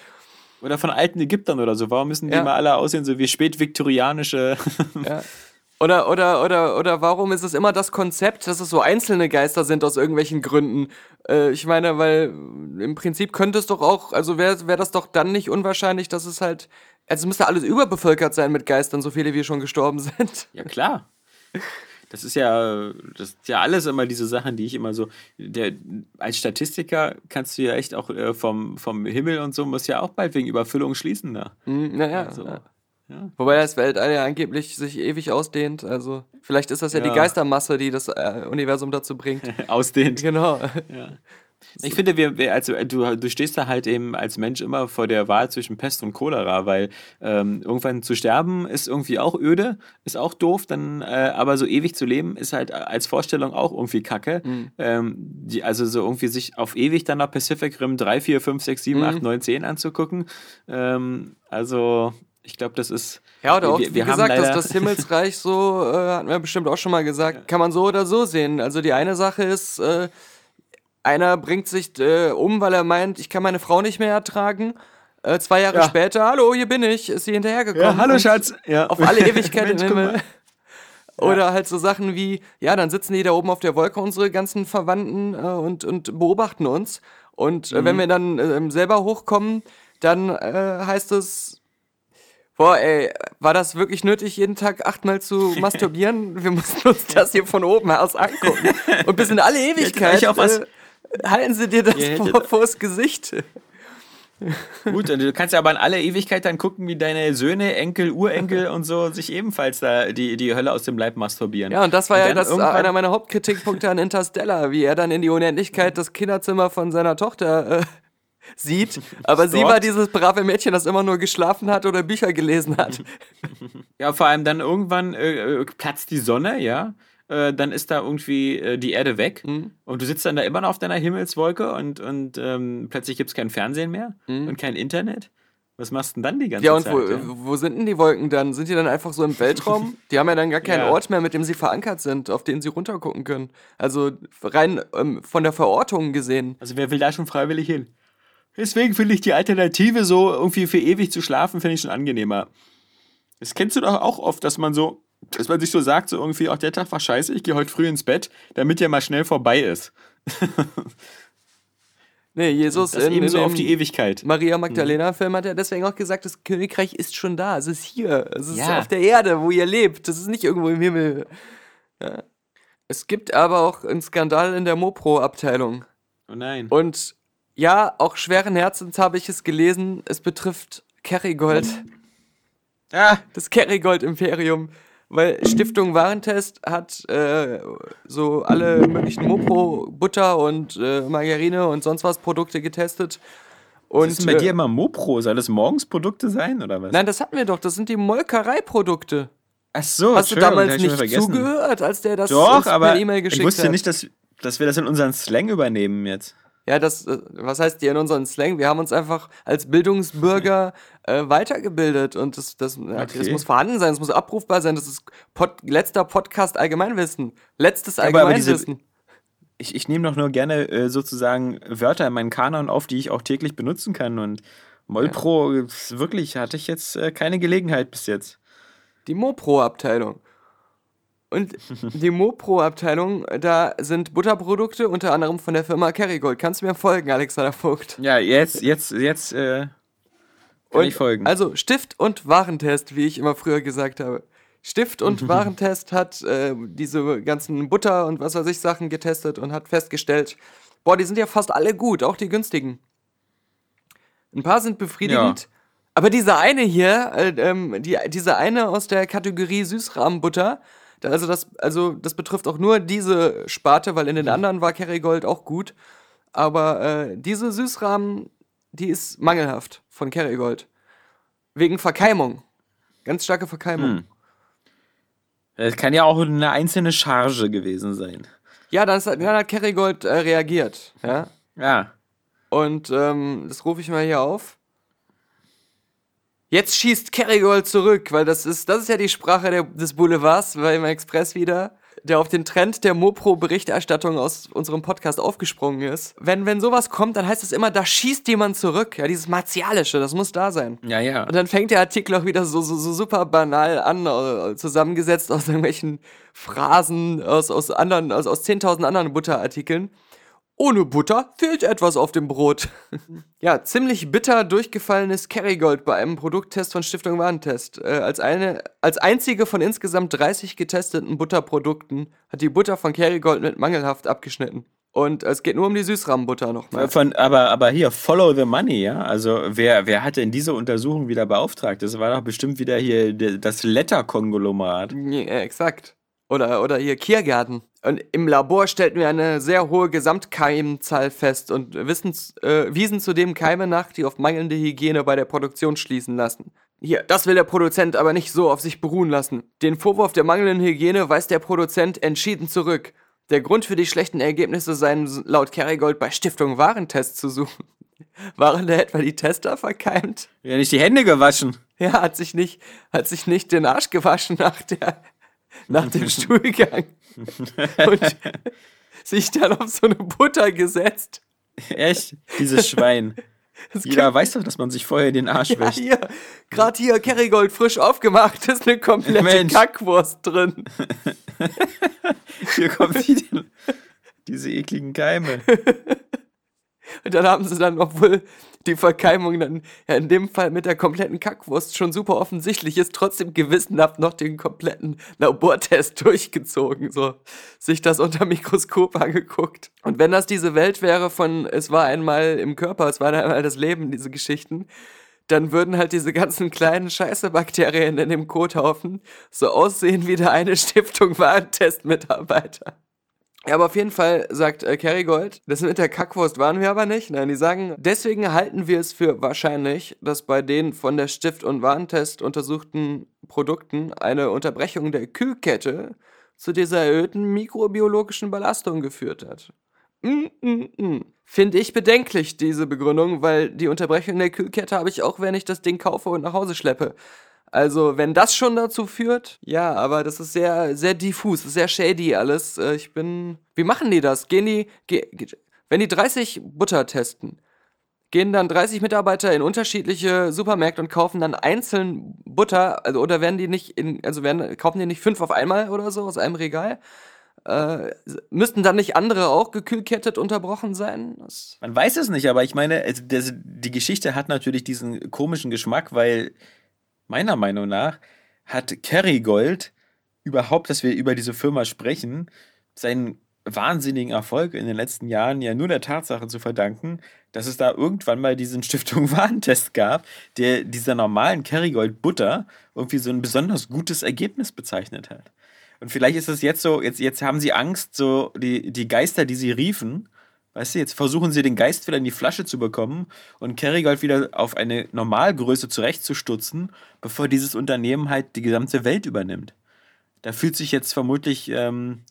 Oder von alten Ägyptern oder so. Warum müssen die Ja. mal alle aussehen, so wie spätviktorianische. Ja. Oder, oder, oder, oder warum ist es immer das Konzept, dass es so einzelne Geister sind aus irgendwelchen Gründen? Äh, ich meine, weil im Prinzip könnte es doch auch, also wäre wär das doch dann nicht unwahrscheinlich, dass es halt, also es müsste alles überbevölkert sein mit Geistern, so viele wie schon gestorben sind. Ja, klar. Das ist ja, das ist ja alles immer diese Sachen, die ich immer so. Der, als Statistiker kannst du ja echt auch äh, vom, vom Himmel und so, muss ja auch bald wegen Überfüllung schließen da. Hm, naja. Also, ja. ja. Wobei das Weltall ja angeblich sich ewig ausdehnt. Also vielleicht ist das ja, die Ja. Geistermasse, die das äh, Universum dazu bringt. Ausdehnt. genau. Ich finde, wir, wir also, du, du stehst da halt eben als Mensch immer vor der Wahl zwischen Pest und Cholera, weil ähm, irgendwann zu sterben ist irgendwie auch öde, ist auch doof, dann, äh, aber so ewig zu leben ist halt als Vorstellung auch irgendwie kacke. Ähm, die, also so irgendwie sich auf ewig dann nach Pacific Rim 3, 4, 5, 6, 7, 8, 9, 10 anzugucken. Ähm, also ich glaube, das ist. Ja, oder auch, wir, wie wir haben gesagt, dass das Himmelsreich so, äh, hatten wir bestimmt auch schon mal gesagt, kann man so oder so sehen. Also die eine Sache ist, äh, einer bringt sich äh, um, weil er meint, ich kann meine Frau nicht mehr ertragen. Äh, zwei Jahre Ja. später, hallo, hier bin ich, ist sie hinterhergekommen. Ja, hallo Schatz. Ja. Auf alle Ewigkeit im. Himmel. Oder halt so Sachen wie, ja, dann sitzen die da oben auf der Wolke, unsere ganzen Verwandten, äh, und, und beobachten uns. Und äh, Mhm. wenn wir dann äh, selber hochkommen, dann äh, heißt es, boah, ey, war das wirklich nötig, jeden Tag achtmal zu masturbieren? Wir mussten uns das hier von oben aus angucken. Und bis in alle Ewigkeit was- äh, halten sie dir das vor, vors Gesicht. Gut, und du kannst ja aber in aller Ewigkeit dann gucken, wie deine Söhne, Enkel, Urenkel und so sich ebenfalls da die, die Hölle aus dem Leib masturbieren. Ja, und das war ja dann das, äh, einer meiner Hauptkritikpunkte an Interstellar, wie er dann in die Unendlichkeit das Kinderzimmer von seiner Tochter äh, sieht. Aber sie war dieses brave Mädchen, das immer nur geschlafen hat oder Bücher gelesen hat. Ja, vor allem dann irgendwann äh, äh, platzt die Sonne, ja. Äh, dann ist da irgendwie äh, die Erde weg Mhm. und du sitzt dann da immer noch auf deiner Himmelswolke und, und ähm, plötzlich gibt es kein Fernsehen mehr Mhm. und kein Internet. Was machst du denn dann die ganze Ja, und Zeit? wo, ja? wo sind denn die Wolken dann? Sind die dann einfach so im Weltraum? Die haben ja dann gar keinen Ja. Ort mehr, mit dem sie verankert sind, auf den sie runtergucken können. Also rein ähm, von der Verortung gesehen. Also wer will da schon freiwillig hin? Deswegen finde ich die Alternative so, irgendwie für ewig zu schlafen, finde ich schon angenehmer. Das kennst du doch auch oft, dass man so, dass man sich so sagt, so irgendwie, ach, der Tag war scheiße, ich gehe heute früh ins Bett, damit der mal schnell vorbei ist. Nee, Jesus Das in, eben so auf die Ewigkeit. Maria Magdalena-Film hat ja deswegen auch gesagt, das Königreich ist schon da. Es ist hier. Es ist Ja. auf der Erde, wo ihr lebt. Das ist nicht irgendwo im Himmel. Ja. Es gibt aber auch einen Skandal in der Mopro-Abteilung. Oh nein. Und ja, auch schweren Herzens habe ich es gelesen. Es betrifft Kerrygold. Ah, Das Kerrygold-Imperium. Weil Stiftung Warentest hat äh, so alle möglichen Mopro, Butter und äh, Margarine und sonst was Produkte getestet. Und, was ist bei äh, dir immer Mopro? Soll das morgens Produkte sein oder was? Nein, das hatten wir doch. Das sind die Molkereiprodukte. Ach so, Hast du damals ich nicht zugehört, als der das Doch, aber E-Mail ich geschickt wusste hat? nicht, dass, dass wir das in unseren Slang übernehmen jetzt. Ja, das, äh, was heißt hier in unserem Slang? Wir haben uns einfach als Bildungsbürger äh, weitergebildet und das, das, ja, das Okay. muss vorhanden sein, das muss abrufbar sein. Das ist Pod, letzter Podcast Allgemeinwissen. Letztes aber- aber Allgemeinwissen. Ich, ich nehme doch nur gerne äh, sozusagen Wörter in meinen Kanon auf, die ich auch täglich benutzen kann. Und Molpro, äh, wirklich, hatte ich jetzt äh, keine Gelegenheit bis jetzt. Die Mopro-Abteilung. Und die Mopro-Abteilung, da sind Butterprodukte, unter anderem von der Firma Kerrygold. Kannst du mir folgen, Alexander Vogt? Ja, jetzt, jetzt, jetzt äh, kann ich folgen. Also Stift und Warentest, wie ich immer früher gesagt habe. Stift und Warentest hat äh, diese ganzen Butter und was weiß ich Sachen getestet und hat festgestellt, boah, die sind ja fast alle gut, auch die günstigen. Ein paar sind befriedigend, aber dieser eine hier, äh, ähm, die, diese eine aus der Kategorie Süßrahmenbutter, also das, also das betrifft auch nur diese Sparte, weil in den anderen war Kerrygold auch gut. Aber äh, diese Süßrahmen, die ist mangelhaft von Kerrygold. Wegen Verkeimung. Ganz starke Verkeimung. Hm. Das kann ja auch eine einzelne Charge gewesen sein. Ja, dann, ist, dann hat Kerrygold äh, reagiert. Ja. Ja. Und ähm, das rufe ich mal hier auf. Jetzt schießt Kerrygold zurück, weil das ist, das ist ja die Sprache der, des Boulevards beim Express wieder, der auf den Trend der Mopro-Berichterstattung aus unserem Podcast aufgesprungen ist. Wenn, wenn sowas kommt, dann heißt es immer, da schießt jemand zurück. Ja, dieses Martialische, das muss da sein. Ja, ja. Und dann fängt der Artikel auch wieder so, so, so super banal an, zusammengesetzt aus irgendwelchen Phrasen aus, aus anderen, aus, aus 10.000 anderen Butterartikeln. Ohne Butter fehlt etwas auf dem Brot. ja, ziemlich bitter durchgefallenes Kerrygold bei einem Produkttest von Stiftung Warentest. Äh, als, eine, als einzige von insgesamt 30 getesteten Butterprodukten hat die Butter von Kerrygold mit mangelhaft abgeschnitten. Und es geht nur um die Süßrahmenbutter nochmal. Von, aber, aber hier, follow the money, ja? Also, wer, wer hat denn diese Untersuchung wieder beauftragt? Das war doch bestimmt wieder hier das Letter-Konglomerat. Ja, exakt. Oder, oder hier Kiergärten. Und im Labor stellten wir eine sehr hohe Gesamtkeimzahl fest und äh, wiesen zudem Keime nach, die auf mangelnde Hygiene bei der Produktion schließen lassen. Hier, das will der Produzent aber nicht so auf sich beruhen lassen. Den Vorwurf der mangelnden Hygiene weist der Produzent entschieden zurück. Der Grund für die schlechten Ergebnisse seien laut Kerrygold bei Stiftung Warentest zu suchen. Waren da etwa die Tester verkeimt? Ja, nicht die Hände gewaschen. Ja, hat sich nicht, hat sich nicht den Arsch gewaschen nach der, nach dem Stuhlgang. Und sich dann auf so eine Butter gesetzt. Echt? Dieses Schwein. Das Jeder weiß doch, dass man sich vorher den Arsch ja, wäscht. hier, gerade hier, Kerrygold frisch aufgemacht, ist eine komplette Mensch. Kackwurst drin. Hier kommt die. Diese ekligen Keime. Und dann haben sie dann, obwohl die Verkeimung dann ja in dem Fall mit der kompletten Kackwurst schon super offensichtlich ist, trotzdem gewissenhaft noch den kompletten Labortest durchgezogen, so sich das unter Mikroskop angeguckt. Und wenn das diese Welt wäre von es war einmal im Körper, es war einmal das Leben, diese Geschichten, dann würden halt diese ganzen kleinen Scheiße-Bakterien in dem Kothaufen so aussehen wie der eine Stiftung Warentest-Mitarbeiter. Ja, aber auf jeden Fall sagt äh, Kerrygold, das mit der Kackwurst waren wir aber nicht. Nein, die sagen, deswegen halten wir es für wahrscheinlich, dass bei den von der Stift- und Warentest untersuchten Produkten eine Unterbrechung der Kühlkette zu dieser erhöhten mikrobiologischen Belastung geführt hat. Mm, mm, mm. Finde ich bedenklich, diese Begründung, weil die Unterbrechung der Kühlkette habe ich auch, wenn ich das Ding kaufe und nach Hause schleppe. Also, wenn das schon dazu führt, ja, aber das ist sehr, sehr diffus, sehr shady alles. Äh, Ich bin. Wie machen die das? Gehen die. Ge, wenn die 30 Butter testen, gehen dann 30 Mitarbeiter in unterschiedliche Supermärkte und kaufen dann einzeln Butter, also oder werden die nicht in, also werden, kaufen die nicht fünf auf einmal oder so aus einem Regal? Äh, müssten dann nicht andere auch gekühlkettet unterbrochen sein? Das, Man weiß es nicht, aber ich meine, also das, die Geschichte hat natürlich diesen komischen Geschmack, weil meiner Meinung nach hat Kerrygold überhaupt, dass wir über diese Firma sprechen, seinen wahnsinnigen Erfolg in den letzten Jahren ja nur der Tatsache zu verdanken, dass es da irgendwann mal diesen Stiftung Warentest gab, der dieser normalen Kerrygold Butter irgendwie so ein besonders gutes Ergebnis bezeichnet hat. Und vielleicht ist es jetzt so, jetzt, jetzt haben sie Angst, so die, die Geister, die sie riefen, weißt du, jetzt versuchen sie den Geist wieder in die Flasche zu bekommen und Kerrygold wieder auf eine Normalgröße zurechtzustutzen, bevor dieses Unternehmen halt die gesamte Welt übernimmt. Da fühlt sich jetzt vermutlich ähm,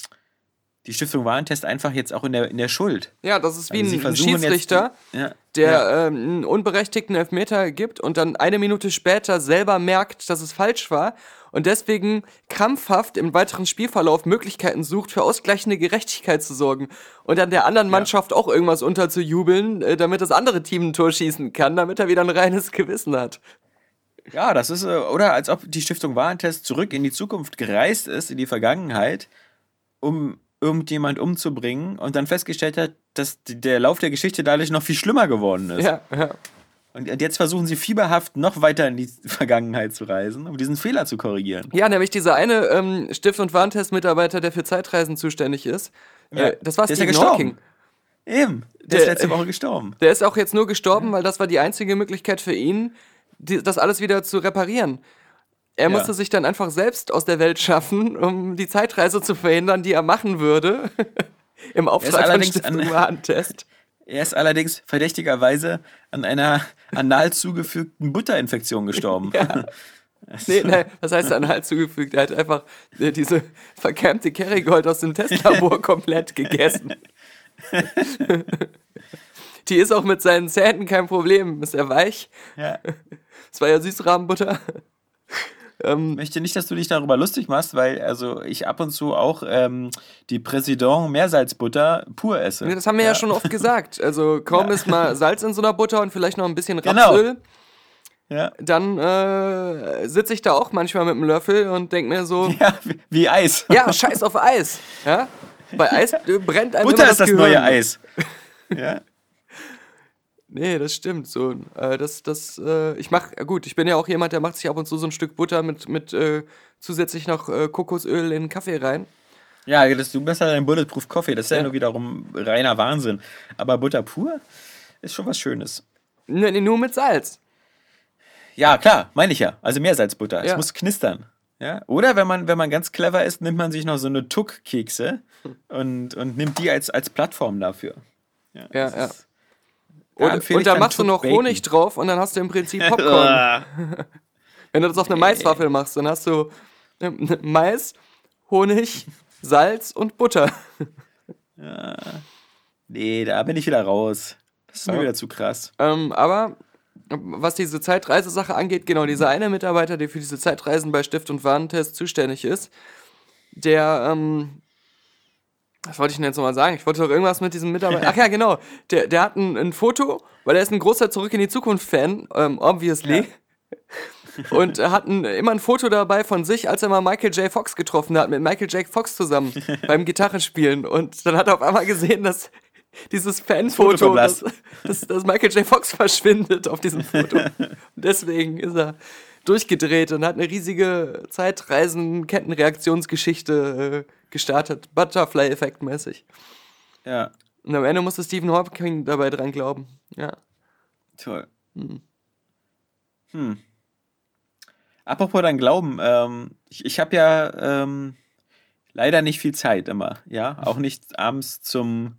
die Stiftung Warentest einfach jetzt auch in der, in der Schuld. ja, das ist wie Also ein, ein Schiedsrichter. Ja, der ja. ähm, einen unberechtigten Elfmeter gibt und dann eine Minute später selber merkt, dass es falsch war und deswegen krampfhaft im weiteren Spielverlauf Möglichkeiten sucht, für ausgleichende Gerechtigkeit zu sorgen und dann der anderen Mannschaft auch irgendwas unterzujubeln, äh, damit das andere Team ein Tor schießen kann, damit er wieder ein reines Gewissen hat. Ja, das ist, äh, oder als ob die Stiftung Warentest zurück in die Zukunft gereist ist, in die Vergangenheit, um irgendjemand umzubringen und dann festgestellt hat, dass der Lauf der Geschichte dadurch noch viel schlimmer geworden ist. Ja, ja. Und jetzt versuchen sie fieberhaft noch weiter in die Vergangenheit zu reisen, um diesen Fehler zu korrigieren. Ja, nämlich dieser eine ähm, Stift- und Warentest-Mitarbeiter, der für Zeitreisen zuständig ist. Ja, Äh, das war der ist ja Stephen gestorben. Hawking. Eben, der, Der- ist letzte Woche gestorben. Der ist auch jetzt nur gestorben, weil das war die einzige Möglichkeit für ihn, die, das alles wieder zu reparieren. Er Ja. musste sich dann einfach selbst aus der Welt schaffen, um die Zeitreise zu verhindern, die er machen würde. Im Auftrag von Stiftung an- Warentest. Er ist allerdings verdächtigerweise an einer anal zugefügten Butterinfektion gestorben. Nee, nee, was heißt an Hals zugefügt? Er hat einfach äh, diese verkämmte Kerrygold aus dem Testlabor komplett gegessen. Die ist auch mit seinen Zähnen kein Problem. Ist er weich? Ja. Es war ja Süßrahmenbutter. Ähm, Ich möchte nicht, dass du dich darüber lustig machst, weil also ich ab und zu auch ähm, die Präsident Meersalzbutter pur esse. Das haben wir ja, schon oft gesagt. Also kaum ist mal Salz in so einer Butter und vielleicht noch ein bisschen Genau. Rapsöl, Ja. dann äh, sitze ich da auch manchmal mit einem Löffel und denke mir so, ja, wie- wie Eis. ja, scheiß auf Eis. Ja? Bei Eis brennt einem Butter immer ist das Gehirn. neue Eis. Ja. Nee, das stimmt so. Äh, das, das, äh, ich mach, gut, ich bin ja auch jemand, der macht sich ab und zu so ein Stück Butter mit, mit äh, zusätzlich noch äh, Kokosöl in den Kaffee rein. Ja, das, du bist ja ein Bulletproof Coffee, das ist ja, Ja. nur wiederum reiner Wahnsinn. Aber Butter pur ist schon was Schönes. Nee, nee, nur mit Salz. Ja, klar, meine ich ja. Also Meersalzbutter. Es Ja. muss knistern. Ja? Oder wenn man, wenn man ganz clever ist, nimmt man sich noch so eine Tuck-Kekse und, und nimmt die als, als Plattform dafür. Ja, ja. Da Und, und dann machst du noch Bacon. Honig drauf und dann hast du im Prinzip Popcorn. Wenn du das auf eine Maiswaffel machst, dann hast du äh, Mais, Honig, Salz und Butter. Nee, da bin ich wieder raus. Das ist mir Ja. wieder zu krass. Ähm, aber was diese Zeitreisesache angeht, genau, dieser eine Mitarbeiter, der für diese Zeitreisen bei Stift und Warentest zuständig ist, der, ähm, was wollte ich denn jetzt nochmal sagen? Ich wollte doch irgendwas mit diesem Mitarbeiter. Ach ja, genau. Der, der hat ein, ein Foto, weil er ist ein großer Zurück in die Zukunft-Fan, ähm, obviously. Und er hat ein, immer ein Foto dabei von sich, als er mal Michael J. Fox getroffen hat, mit Michael J. Fox zusammen beim Gitarrespielen. Und dann hat er auf einmal gesehen, dass dieses Foto Fanfoto, dass, dass, dass Michael J. Fox verschwindet auf diesem Foto. Und deswegen ist er durchgedreht und hat eine riesige Zeitreisen-Kettenreaktionsgeschichte äh, gestartet. Butterfly-Effekt mäßig. Ja, Und am Ende musste Stephen Hawking dabei dran glauben. Ja. toll. Hm. Apropos dein Glauben, ähm, ich, ich habe ja ähm, leider nicht viel Zeit immer, ja, auch nicht abends zum,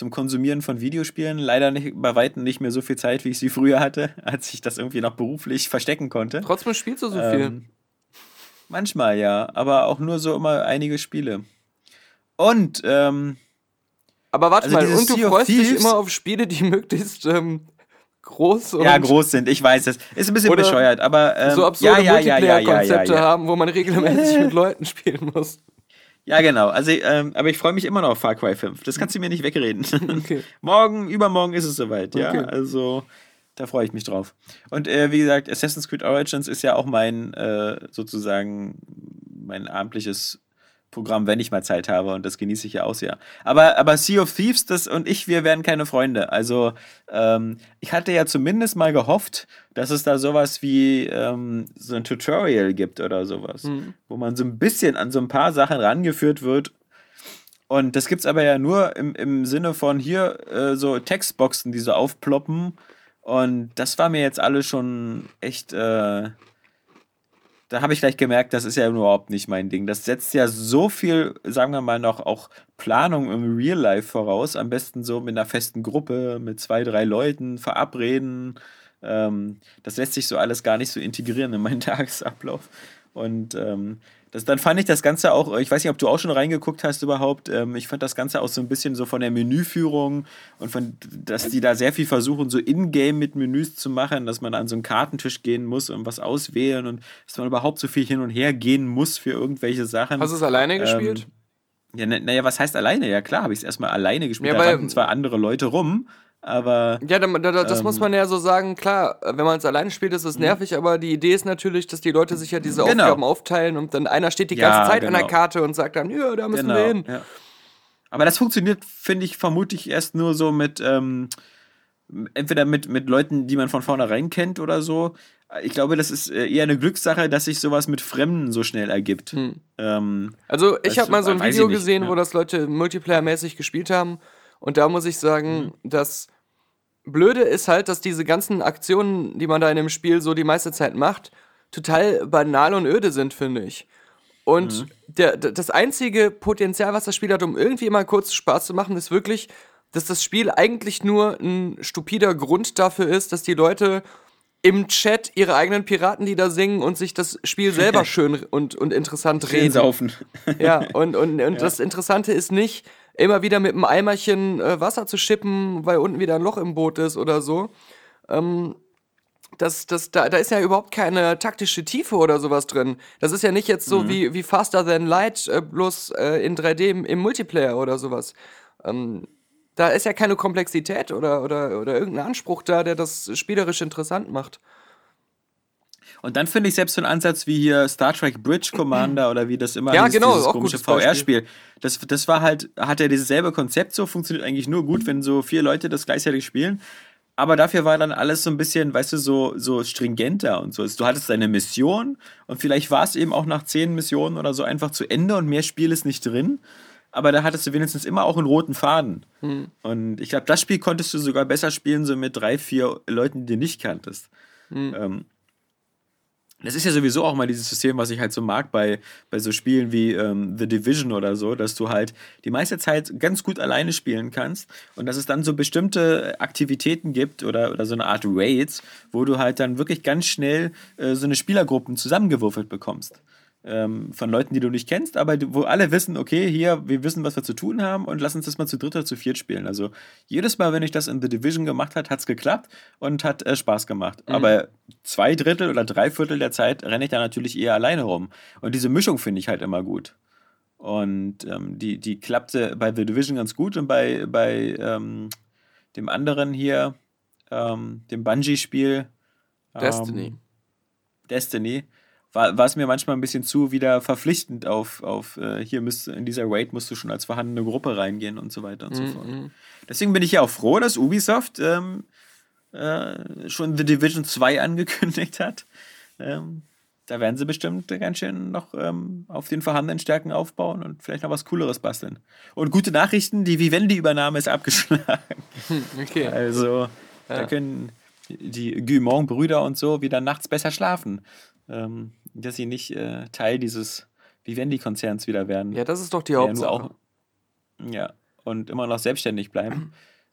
zum Konsumieren von Videospielen, leider nicht, bei Weitem nicht mehr so viel Zeit, wie ich sie früher hatte, als ich das irgendwie noch beruflich verstecken konnte. Trotzdem spielst du so viel. Ähm, manchmal ja, aber auch nur so immer einige Spiele. Und ähm, Aber warte Also mal, und du Sea freust dich Thieves- immer auf Spiele, die möglichst ähm, groß und Ja, groß sind, ich weiß es. Ist ein bisschen bescheuert, aber. Ähm, so absurde ja, ja, ja, ja, ja, ja, Multiplayer-Konzepte ja. haben, wo man regelmäßig mit Leuten spielen muss. Ja, genau. Also, ähm, aber ich freue mich immer noch auf Far Cry 5. Das kannst du mir nicht wegreden. Okay. Morgen, übermorgen ist es soweit, ja. Okay. Also, da freue ich mich drauf. Und äh, wie gesagt, Assassin's Creed Origins ist ja auch mein, äh, sozusagen, mein abendliches Programm, wenn ich mal Zeit habe. Und das genieße ich ja auch sehr. Aber, aber Sea of Thieves das und ich, wir werden keine Freunde. Also, ähm, ich hatte ja zumindest mal gehofft, dass es da sowas wie ähm, so ein Tutorial gibt oder sowas, wo man so ein bisschen an so ein paar Sachen rangeführt wird. Und das gibt's aber ja nur im, im Sinne von hier äh, so Textboxen, die so aufploppen. Und das war mir jetzt alles schon echt. Äh, da habe ich gleich gemerkt, das ist ja überhaupt nicht mein Ding. Das setzt ja so viel, sagen wir mal, noch auch Planung im Real Life voraus. Am besten so mit einer festen Gruppe, mit zwei, drei Leuten, verabreden. Ähm, das lässt sich so alles gar nicht so integrieren in meinen Tagesablauf. Und ähm, das, dann fand ich das Ganze auch, ich weiß nicht, ob du auch schon reingeguckt hast überhaupt, ähm, ich fand das Ganze auch so ein bisschen so von der Menüführung und von, dass die da sehr viel versuchen, so in-game mit Menüs zu machen, dass man an so einen Kartentisch gehen muss und was auswählen und dass man überhaupt so viel hin und her gehen muss für irgendwelche Sachen. Hast du es alleine gespielt? Ja, na- naja, was heißt alleine? Ja klar, habe ich es erstmal alleine gespielt. Ja, da rannten zwar andere Leute rum, aber Ja, da, da, da- das Ähm. muss man ja so sagen. Klar, wenn man es alleine spielt, ist es nervig, aber die Idee ist natürlich, dass die Leute sich ja diese Genau. Aufgaben aufteilen und dann einer steht die Ja, ganze Zeit an der genau. Karte und sagt dann, ja, da müssen genau. wir hin. Ja. Aber das funktioniert, finde ich, vermutlich erst nur so mit, ähm, entweder mit, mit Leuten, die man von vornherein kennt oder so. Ich glaube, das ist äh, eher eine Glückssache, dass sich sowas mit Fremden so schnell ergibt. Ähm, Also ich habe mal so ein Video nicht, gesehen, ja. wo das Leute multiplayer-mäßig gespielt haben. Und da muss ich sagen, Mhm. das Blöde ist halt, dass diese ganzen Aktionen, die man da in dem Spiel so die meiste Zeit macht, total banal und öde sind, finde ich. Und Mhm. der, das einzige Potenzial, was das Spiel hat, um irgendwie mal kurz Spaß zu machen, ist wirklich, dass das Spiel eigentlich nur ein stupider Grund dafür ist, dass die Leute im Chat ihre eigenen Piratenlieder singen und sich das Spiel selber schön und, und interessant reden. saufen. Ja, und, und, und das Interessante ist nicht, immer wieder mit einem Eimerchen äh, Wasser zu schippen, weil unten wieder ein Loch im Boot ist oder so. Ähm, das, das, da, da ist ja überhaupt keine taktische Tiefe oder sowas drin. Das ist ja nicht jetzt so wie, wie Faster Than Light, äh, bloß äh, in 3D im, im Multiplayer oder sowas. Ähm, da ist ja keine Komplexität oder, oder, oder irgendein Anspruch da, der das spielerisch interessant macht. Und dann finde ich selbst so einen Ansatz wie hier Star Trek Bridge Commander oder wie das immer Ja, hieß, genau, dieses auch komische. VR-Spiel. Das, das war halt, hat ja dieses selbe Konzept so, funktioniert eigentlich nur gut, wenn so vier Leute das gleichzeitig spielen. Aber dafür war dann alles so ein bisschen, weißt du, so, so stringenter und so. Du hattest deine Mission und vielleicht war es eben auch nach zehn Missionen oder so einfach zu Ende und mehr Spiel ist nicht drin. Aber da hattest du wenigstens immer auch einen roten Faden. Und ich glaube, das Spiel konntest du sogar besser spielen, so mit drei, vier Leuten, die du nicht kanntest. Ähm, das ist ja sowieso auch mal dieses System, was ich halt so mag bei, bei so Spielen wie ähm, The Division oder so, dass du halt die meiste Zeit ganz gut alleine spielen kannst und dass es dann so bestimmte Aktivitäten gibt oder, oder so eine Art Raids, wo du halt dann wirklich ganz schnell äh, so eine Spielergruppen zusammengewürfelt bekommst. Ähm, von Leuten, die du nicht kennst, aber wo alle wissen, okay, hier, wir wissen, was wir zu tun haben und lass uns das mal zu dritt oder zu viert spielen. Also jedes Mal, wenn ich das in The Division gemacht habe, hat es geklappt und hat äh, Spaß gemacht. Aber zwei Drittel oder drei Viertel der Zeit renne ich da natürlich eher alleine rum. Und diese Mischung finde ich halt immer gut. Und ähm, die, die klappte bei The Division ganz gut und bei, bei ähm, dem anderen hier, ähm, dem Bungie-Spiel. Destiny. Ähm, Destiny. War, war es mir manchmal ein bisschen zu wieder verpflichtend auf, auf äh, hier müsst, in dieser Raid musst du schon als vorhandene Gruppe reingehen und so weiter und so fort. Deswegen bin ich ja auch froh, dass Ubisoft ähm, äh, schon The Division 2 angekündigt hat. Ähm, da werden sie bestimmt ganz schön noch ähm, auf den vorhandenen Stärken aufbauen und vielleicht noch was Cooleres basteln. Und gute Nachrichten, die Vivendi-Übernahme ist abgeschlagen. Okay. Also, da können die Guimont-Brüder und so wieder nachts besser schlafen. Ähm, dass sie nicht äh, Teil dieses Vivendi-Konzerns wieder werden. Ja, das ist doch die Hauptsache. auch, ja, und immer noch selbstständig bleiben.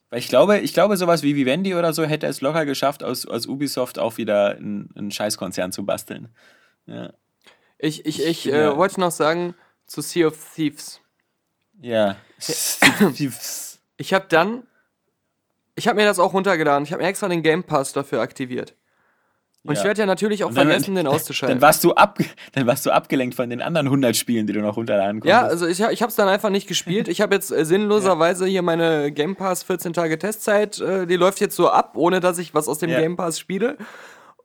Weil ich glaube, ich glaube, sowas wie Vivendi oder so hätte es locker geschafft, aus, aus Ubisoft auch wieder einen, einen Scheißkonzern zu basteln. Ja. Ich, ich, ich Ja. äh, wollte noch sagen zu Sea of Thieves. Ja. Ich habe dann, ich habe mir das auch runtergeladen. Ich habe mir extra den Game Pass dafür aktiviert. Und Ja. ich werde ja natürlich auch dann- vergessen, den auszuschalten. Dann warst, du ab, dann warst du abgelenkt von den anderen 100 Spielen, die du noch runterladen konntest. Ja, also ich, ich habe es dann einfach nicht gespielt. Ich habe jetzt äh, sinnloserweise hier meine Game Pass 14 Tage Testzeit, äh, die läuft jetzt so ab, ohne dass ich was aus dem Ja. Game Pass spiele.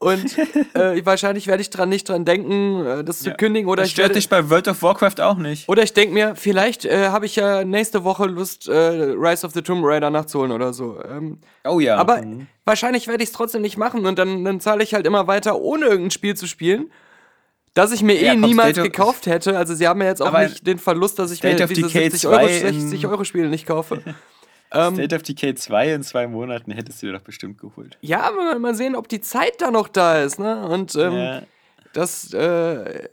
Und äh, wahrscheinlich werde ich dran nicht dran denken, äh, das zu Ja. kündigen. Oder das ich, stört werde, dich bei World of Warcraft auch nicht. oder ich denke mir, vielleicht äh, habe ich ja nächste Woche Lust, äh, Rise of the Tomb Raider nachzuholen oder so. Ähm, Oh ja. aber Mhm. wahrscheinlich werde ich es trotzdem nicht machen und dann, dann zahle ich halt immer weiter, ohne irgendein Spiel zu spielen. Das ich mir Ja, eh komm, niemals State gekauft hätte. Also sie haben ja jetzt auch nicht den Verlust, dass ich State mir diese Decay 70 Euro, 2 in- 60 Euro Spiele nicht kaufe. ähm, State of Decay 2 in zwei Monaten hättest du dir doch bestimmt geholt. ja, aber mal- mal sehen, ob die Zeit da noch da ist. Ne? Und ähm, ja. das, äh,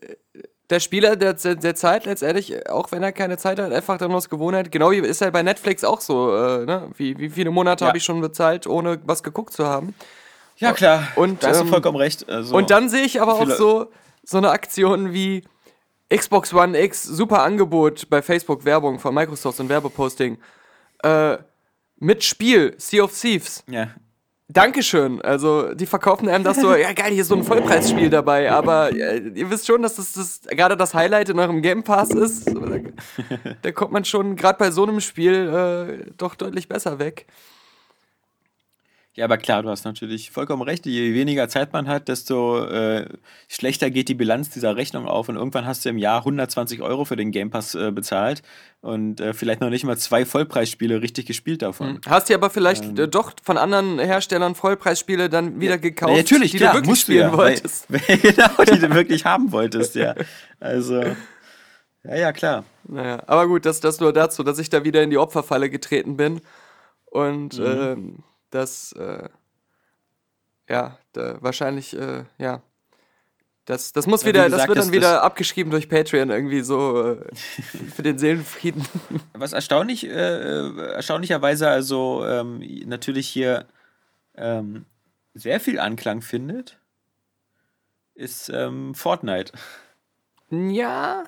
der Spieler der, der, Zeit letztendlich, auch wenn er keine Zeit hat, einfach dann aus Gewohnheit, genau wie ist ja bei Netflix auch so, äh, ne? wie, wie viele Monate Ja. habe ich schon bezahlt, ohne was geguckt zu haben. ja, klar. Und, da hast ähm, du vollkommen recht. Also, Und dann sehe ich aber auch so, so eine Aktion wie Xbox One X, super Angebot bei Facebook, Werbung von Microsoft und Werbeposting. Äh, mit Spiel, Sea of Thieves. Ja. Dankeschön. Also, die verkaufen einem das so, ja geil, hier ist so ein Vollpreisspiel dabei, aber äh, ihr wisst schon, dass das, das gerade das Highlight in eurem Game Pass ist. Da, da kommt man schon gerade bei so einem Spiel äh, doch deutlich besser weg. Ja, aber klar, du hast natürlich vollkommen recht. Je weniger Zeit man hat, desto äh, schlechter geht die Bilanz dieser Rechnung auf. Und irgendwann hast du im Jahr 120 Euro für den Game Pass äh, bezahlt und äh, vielleicht noch nicht mal zwei Vollpreisspiele richtig gespielt davon. Hast dir aber vielleicht äh, doch von anderen Herstellern Vollpreisspiele dann wieder gekauft, Ja, natürlich, die klar, du wirklich spielen ja, wolltest. Weil, genau, die du wirklich haben wolltest, ja. Also, ja, ja, klar. Naja, aber gut, das, das nur dazu, dass ich da wieder in die Opferfalle getreten bin. Und Mhm. ähm, das, äh, ja, da, wahrscheinlich, äh, ja. Das, das muss Ja, wieder, das gesagt, wird dann das- wieder abgeschrieben durch Patreon irgendwie so äh, für den Seelenfrieden. Was erstaunlich, äh, äh, erstaunlicherweise also ähm, natürlich hier ähm, sehr viel Anklang findet, ist ähm, Fortnite. ja.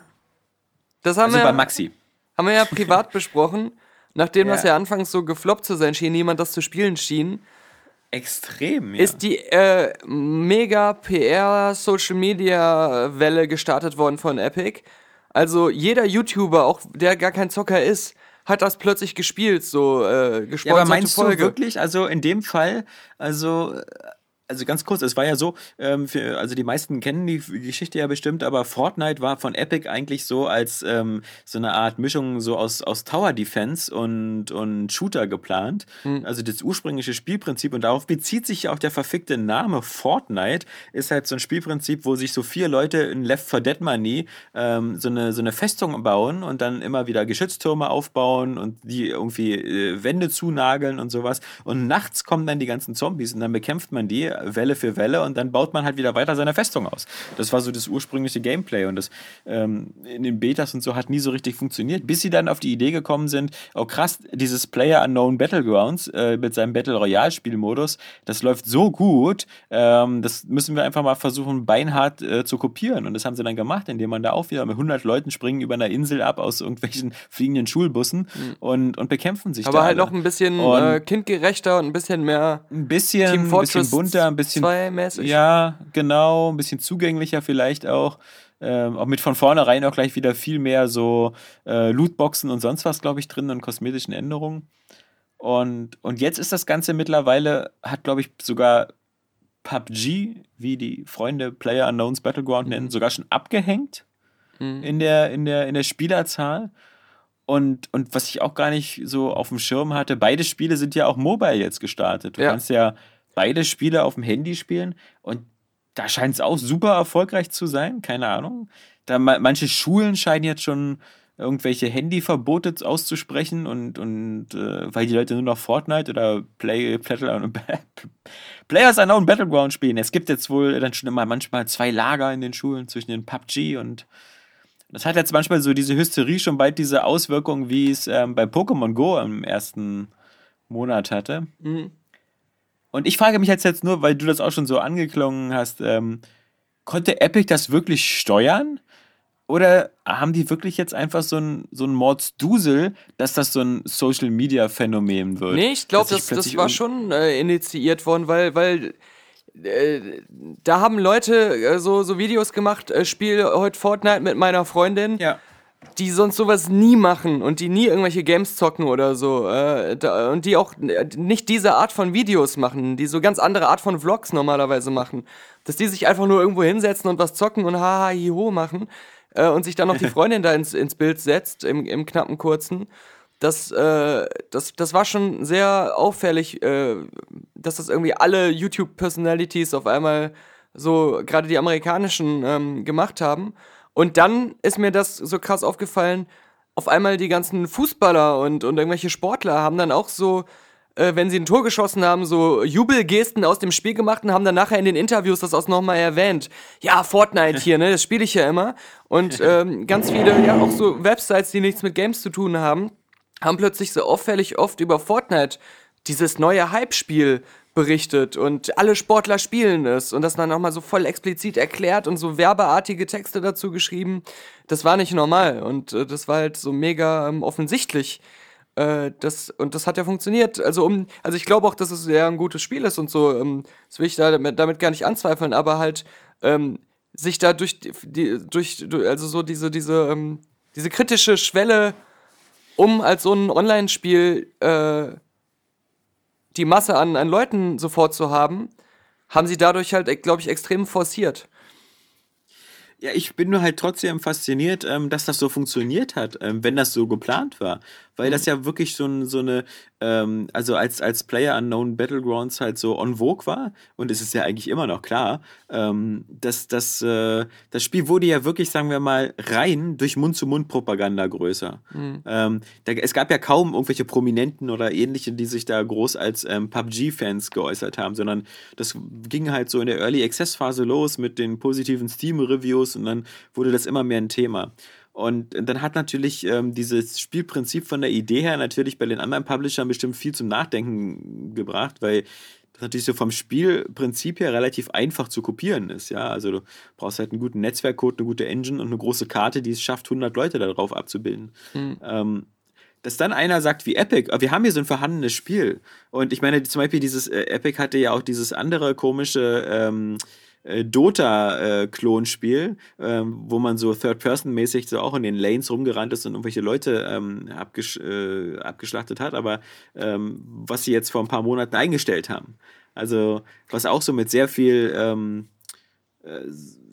Das haben Also wir, bei Maxi. haben wir ja privat besprochen. Nachdem das Ja. ja anfangs so gefloppt zu sein schien, niemand das zu spielen schien, Extrem, ja. ist die äh, mega PR Social Media Welle gestartet worden von Epic. Also jeder YouTuber, auch der gar kein Zocker ist, hat das plötzlich gespielt, so äh, ja, gesponserte aber meinst Folge. du wirklich, also in dem Fall, also, äh, also ganz kurz, es war ja so, ähm, für, also die meisten kennen die Geschichte ja bestimmt, aber Fortnite war von Epic eigentlich so als ähm, so eine Art Mischung so aus, aus Tower Defense und, und Shooter geplant. Hm. Also das ursprüngliche Spielprinzip und darauf bezieht sich ja auch der verfickte Name Fortnite, ist halt so ein Spielprinzip, wo sich so vier Leute in Left 4 Dead Money ähm, so, eine, so eine Festung bauen und dann immer wieder Geschütztürme aufbauen und die irgendwie äh, Wände zunageln und sowas. Und nachts kommen dann die ganzen Zombies und dann bekämpft man die Welle für Welle und dann baut man halt wieder weiter seine Festung aus. Das war so das ursprüngliche Gameplay und das ähm, in den Betas und so hat nie so richtig funktioniert, bis sie dann auf die Idee gekommen sind, oh krass, dieses Player Unknown Battlegrounds äh, mit seinem Battle Royale Spielmodus, das läuft so gut, ähm, das müssen wir einfach mal versuchen, beinhart äh, zu kopieren. Und das haben sie dann gemacht, indem man da auch wieder mit 100 Leuten springen über einer Insel ab aus irgendwelchen fliegenden Schulbussen und, und bekämpfen sich aber halt alle. noch ein bisschen äh, kindgerechter und ein bisschen mehr ein bisschen, Team ein bisschen Fortress bunter, ein bisschen 2 mäßig. ja, genau, ein bisschen zugänglicher vielleicht auch. Ähm, auch mit von vornherein auch gleich wieder viel mehr so äh, Lootboxen und sonst was, glaube ich, drin und kosmetischen Änderungen. Und, und jetzt ist das Ganze mittlerweile, hat, glaube ich, sogar PUBG, wie die Freunde Player Unknowns Battleground nennen, sogar schon abgehängt Mhm. in, der, in, der, in der Spielerzahl. Und, und was ich auch gar nicht so auf dem Schirm hatte, beide Spiele sind ja auch mobile jetzt gestartet. Du Ja. kannst ja beide Spiele auf dem Handy spielen und da scheint es auch super erfolgreich zu sein, keine Ahnung. Da ma manche Schulen scheinen jetzt schon irgendwelche Handyverbote auszusprechen und, und äh, weil die Leute nur noch Fortnite oder Play, Play, Players Unknown Battleground spielen. Es gibt jetzt wohl dann schon immer manchmal zwei Lager in den Schulen zwischen den PUBG und das hat jetzt manchmal so diese Hysterie schon bald diese Auswirkungen, wie es ähm, bei Pokémon Go im ersten Monat hatte. Mhm. Und ich frage mich jetzt, jetzt nur, weil du das auch schon so angeklungen hast, ähm, konnte Epic das wirklich steuern? Oder haben die wirklich jetzt einfach so ein, so ein Mordsdusel, dass das so ein Social-Media-Phänomen wird? Nee, ich glaube, das, das war schon äh, initiiert worden, weil, weil äh, da haben Leute äh, so, so Videos gemacht, äh, spiel heute Fortnite mit meiner Freundin, Ja. Die sonst sowas nie machen und die nie irgendwelche Games zocken oder so. Äh, da, und die auch äh, nicht diese Art von Videos machen, die so ganz andere Art von Vlogs normalerweise machen. Dass die sich einfach nur irgendwo hinsetzen und was zocken und haha, hiho machen äh, und sich dann noch die Freundin da ins, ins Bild setzt, im, im knappen kurzen. Das, äh, das, das war schon sehr auffällig, äh, dass das irgendwie alle YouTube-Personalities auf einmal so, gerade die amerikanischen, ähm, gemacht haben. Und dann ist mir das so krass aufgefallen, auf einmal die ganzen Fußballer und, und irgendwelche Sportler haben dann auch so, äh, wenn sie ein Tor geschossen haben, so Jubelgesten aus dem Spiel gemacht und haben dann nachher in den Interviews das auch nochmal erwähnt. Ja, Fortnite hier, ne, das spiele ich ja immer. Und ähm, ganz viele, ja, auch so Websites, die nichts mit Games zu tun haben, haben plötzlich so auffällig oft über Fortnite dieses neue Hype-Spiel berichtet und alle Sportler spielen es und das dann nochmal so voll explizit erklärt und so werbeartige Texte dazu geschrieben. Das war nicht normal und äh, das war halt so mega ähm, offensichtlich. Äh, das, und das hat ja funktioniert. Also, um, also ich glaube auch, dass es sehr ein gutes Spiel ist und so. Ähm, das will ich da damit, damit gar nicht anzweifeln, aber halt ähm, sich da durch, die, durch, also so diese, diese, ähm, diese kritische Schwelle um als so ein Online-Spiel äh, die Masse an, an Leuten sofort zu haben, haben sie dadurch halt, glaube ich, extrem forciert. Ja, ich bin nur halt trotzdem fasziniert, ähm, dass das so funktioniert hat, ähm, wenn das so geplant war. Weil das ja wirklich so, ein, so eine, ähm, also als, als Player Unknown Battlegrounds halt so on vogue war, und es ist ja eigentlich immer noch klar, ähm, dass das, äh, das Spiel wurde ja wirklich, sagen wir mal, rein durch Mund-zu-Mund-Propaganda größer. Ähm, da, es gab ja kaum irgendwelche Prominenten oder ähnliche, die sich da groß als ähm, PUBG-Fans geäußert haben, sondern das ging halt so in der Early Access-Phase los mit den positiven Steam-Reviews und dann wurde das immer mehr ein Thema. Und dann hat natürlich ähm, dieses Spielprinzip von der Idee her natürlich bei den anderen Publishern bestimmt viel zum Nachdenken gebracht, weil das natürlich so vom Spielprinzip her relativ einfach zu kopieren ist. Ja, also du brauchst halt einen guten Netzwerkcode, eine gute Engine und eine große Karte, die es schafft, 100 Leute darauf abzubilden. Ähm, dass dann einer sagt wie Epic, "Ah, wir haben hier so ein vorhandenes Spiel. Und ich meine, zum Beispiel dieses äh, Epic hatte ja auch dieses andere komische ähm, äh, Dota-Klonspiel, ähm, wo man so Third-Person-mäßig so auch in den Lanes rumgerannt ist und irgendwelche Leute ähm, abgesch äh, abgeschlachtet hat, aber ähm, was sie jetzt vor ein paar Monaten eingestellt haben. Also, was auch so mit sehr viel ähm,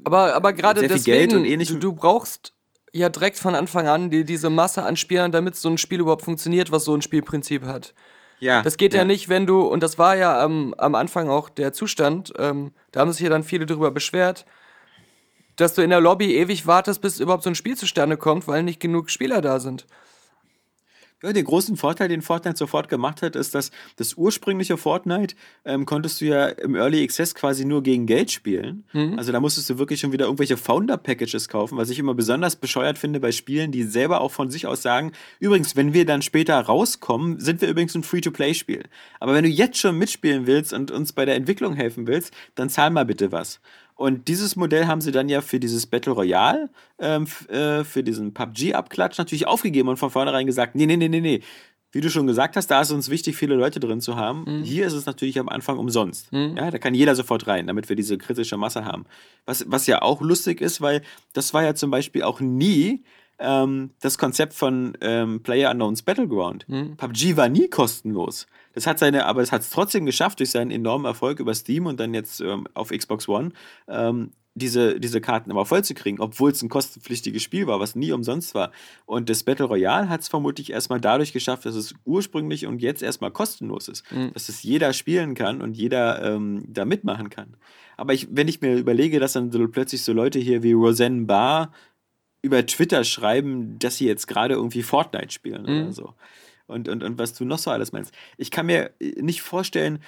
Aber, aber gerade deswegen, Geld und du, ähnlichem. du brauchst ja direkt von Anfang an die, diese Masse an Spielern, damit so ein Spiel überhaupt funktioniert, was so ein Spielprinzip hat. Ja. Das geht ja, nicht, wenn du, und das war ja am, am Anfang auch der Zustand, ähm, da haben sich ja dann viele darüber beschwert, dass du in der Lobby ewig wartest, bis überhaupt so ein Spiel zustande kommt, weil nicht genug Spieler da sind. Ja, den großen Vorteil, den Fortnite sofort gemacht hat, ist, dass das ursprüngliche Fortnite ähm, konntest du ja im Early Access quasi nur gegen Geld spielen. Also da musstest du wirklich schon wieder irgendwelche Founder-Packages kaufen, was ich immer besonders bescheuert finde bei Spielen, die selber auch von sich aus sagen, übrigens, wenn wir dann später rauskommen, sind wir übrigens ein Free-to-Play-Spiel. Aber wenn du jetzt schon mitspielen willst und uns bei der Entwicklung helfen willst, dann zahl mal bitte was. Und dieses Modell haben sie dann ja für dieses Battle Royale, ähm, äh, für diesen PUBG-Abklatsch natürlich aufgegeben und von vornherein gesagt, nee, nee, nee, nee, nee. Wie du schon gesagt hast, da ist uns wichtig, viele Leute drin zu haben. Hier ist es natürlich am Anfang umsonst. Ja, da kann jeder sofort rein, damit wir diese kritische Masse haben. Was, was ja auch lustig ist, weil das war ja zum Beispiel auch nie ähm, das Konzept von ähm, Player Unknowns Battleground. PUBG war nie kostenlos. Das hat seine, aber es hat es trotzdem geschafft, durch seinen enormen Erfolg über Steam und dann jetzt ähm, auf Xbox One, ähm, diese, diese Karten aber voll zu kriegen, obwohl es ein kostenpflichtiges Spiel war, was nie umsonst war. Und das Battle Royale hat es vermutlich erstmal dadurch geschafft, dass es ursprünglich und jetzt erstmal kostenlos ist. Dass es jeder spielen kann und jeder ähm, da mitmachen kann. Aber ich, wenn ich mir überlege, dass dann so plötzlich so Leute hier wie Roseanne Barr über Twitter schreiben, dass sie jetzt gerade irgendwie Fortnite spielen oder so. Und, und, und was du noch so alles meinst. Ich kann mir nicht vorstellen,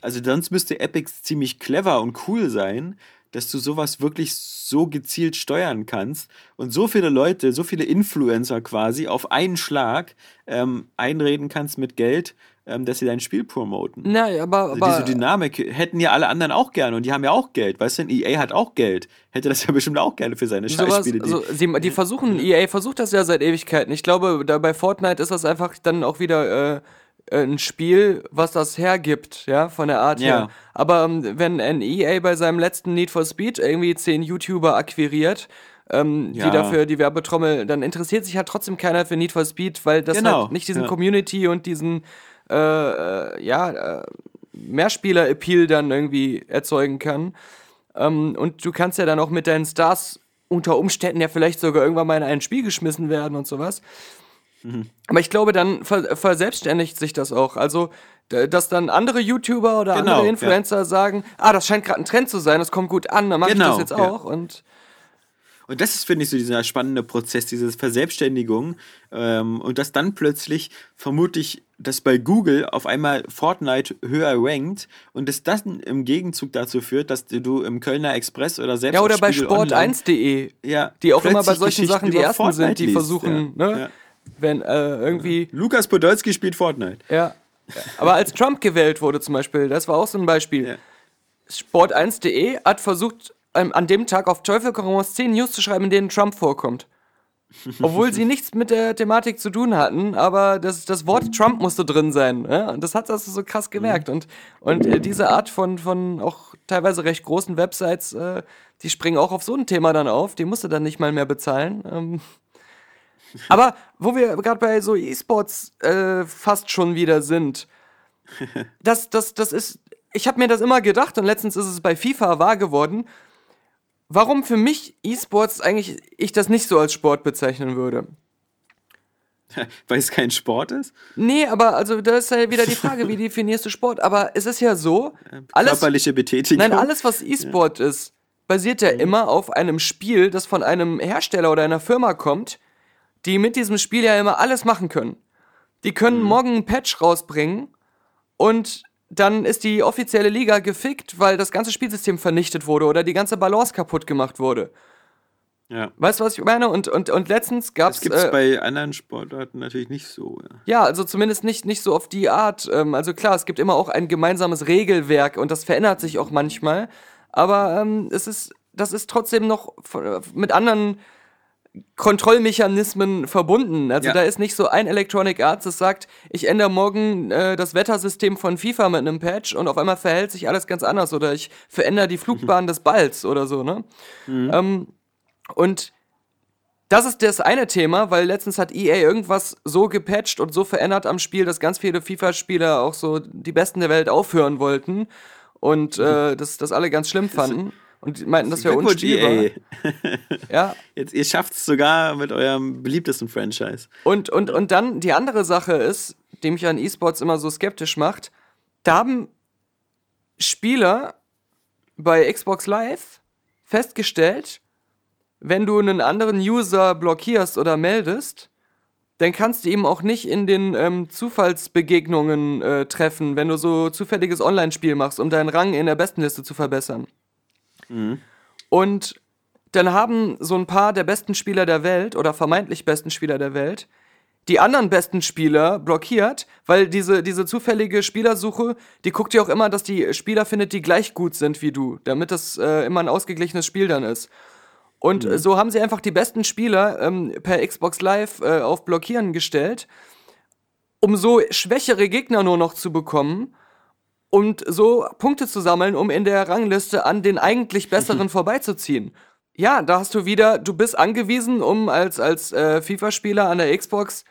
also sonst müsste Epic ziemlich clever und cool sein, dass du sowas wirklich so gezielt steuern kannst und so viele Leute, so viele Influencer quasi auf einen Schlag ähm, einreden kannst mit Geld, ähm, dass sie dein Spiel promoten. Na, aber, Also aber diese Dynamik hätten ja alle anderen auch gerne und die haben ja auch Geld. Weißt du, EA hat auch Geld. Hätte das ja bestimmt auch gerne für seine Scheißspiele. die- also, sie, die versuchen, EA versucht das ja seit Ewigkeiten. Ich glaube, da bei Fortnite ist das einfach dann auch wieder äh, ein Spiel, was das hergibt, ja, von der Art Ja. her. Aber ähm, wenn ein EA bei seinem letzten Need for Speed irgendwie zehn YouTuber akquiriert, ähm, Ja. die dafür die Werbetrommel, dann interessiert sich halt trotzdem keiner für Need for Speed, weil das Genau, halt nicht diesen ja. Community und diesen äh, äh, ja, äh, Mehrspieler-Appeal dann irgendwie erzeugen kann. Ähm, und du kannst ja dann auch mit deinen Stars unter Umständen ja vielleicht sogar irgendwann mal in ein Spiel geschmissen werden und sowas. Mhm. Aber ich glaube, dann ver verselbstständigt sich das auch. Also, dass dann andere YouTuber oder Genau, andere ja. Influencer sagen, ah, das scheint gerade ein Trend zu sein, das kommt gut an, dann mache ich Genau, das jetzt ja. auch. Und Und das ist, finde ich, so dieser spannende Prozess, diese Verselbstständigung. Ähm, und dass dann plötzlich vermutlich, dass bei Google auf einmal Fortnite höher rankt und es dann im Gegenzug dazu führt, dass du im Kölner Express oder selbst ja, oder bei Spiegel Online- sport1.de, ja, die auch immer bei solchen Sachen die ersten Fortnite sind, die liest. versuchen, ja. ne, Ja. Wenn äh, irgendwie Lukas Podolski spielt Fortnite. Ja. Aber als Trump gewählt wurde zum Beispiel, das war auch so ein Beispiel. Ja. Sport1.de hat versucht, ähm, an dem Tag auf Teufel komm raus 10 News zu schreiben, in denen Trump vorkommt. Obwohl sie nichts mit der Thematik zu tun hatten, aber das, das Wort Trump musste drin sein. Ja? Und das hat das so krass gemerkt. Und, und äh, diese Art von, von auch teilweise recht großen Websites, äh, die springen auch auf so ein Thema dann auf. Die musst du dann nicht mal mehr bezahlen. Ähm, aber wo wir gerade bei so E-Sports äh, fast schon wieder sind, das, das, das ist, ich habe mir das immer gedacht und letztens ist es bei FIFA wahr geworden, warum für mich E-Sports eigentlich ich das nicht so als Sport bezeichnen würde. Weil es kein Sport ist? Nee, aber also da ist ja wieder die Frage, wie definierst du Sport? Aber es ist ja so, alles, Körperliche Betätigung. nein, alles was E-Sport ist, basiert ja immer auf einem Spiel, das von einem Hersteller oder einer Firma kommt, die mit diesem Spiel ja immer alles machen können. Die können morgen einen Patch rausbringen und dann ist die offizielle Liga gefickt, weil das ganze Spielsystem vernichtet wurde oder die ganze Balance kaputt gemacht wurde. Ja. Weißt du, was ich meine? Und, und, und letztens gab Das es. gibt es bei anderen Sportarten natürlich nicht so. Ja. Ja, also zumindest nicht, nicht so auf die Art. Ähm, also klar, es gibt immer auch ein gemeinsames Regelwerk und das verändert sich auch manchmal. Aber ähm, es ist, das ist trotzdem noch mit anderen Kontrollmechanismen verbunden. Also Ja. da ist nicht so ein Electronic Arts, das sagt, ich ändere morgen äh, das Wettersystem von FIFA mit einem Patch und auf einmal verhält sich alles ganz anders oder ich verändere die Flugbahn des Balls oder so, ne? Ähm, und das ist das eine Thema, weil letztens hat EA irgendwas so gepatcht und so verändert am Spiel, dass ganz viele FIFA-Spieler auch so die Besten der Welt aufhören wollten und äh, das, das alle ganz schlimm fanden und die meinten, das wäre unspielbar. Ja, Jetzt, ihr schafft es sogar mit eurem beliebtesten Franchise. und, und, und dann die andere Sache ist, die mich an E-Sports immer so skeptisch macht, da haben Spieler bei Xbox Live festgestellt, wenn du einen anderen User blockierst oder meldest, dann kannst du ihm auch nicht in den ähm, Zufallsbegegnungen äh, treffen, wenn du so zufälliges Online-Spiel machst, um deinen Rang in der Bestenliste zu verbessern. Und dann haben so ein paar der besten Spieler der Welt oder vermeintlich besten Spieler der Welt die anderen besten Spieler blockiert, weil diese, diese zufällige Spielersuche, die guckt ja auch immer, dass die Spieler findet, die gleich gut sind wie du, damit das äh, immer ein ausgeglichenes Spiel dann ist. Und äh, so haben sie einfach die besten Spieler ähm, per Xbox Live äh, auf Blockieren gestellt, um so schwächere Gegner nur noch zu bekommen und so Punkte zu sammeln, um in der Rangliste an den eigentlich Besseren vorbeizuziehen. Ja, da hast du wieder, du bist angewiesen, um als, als äh, FIFA-Spieler an der Xbox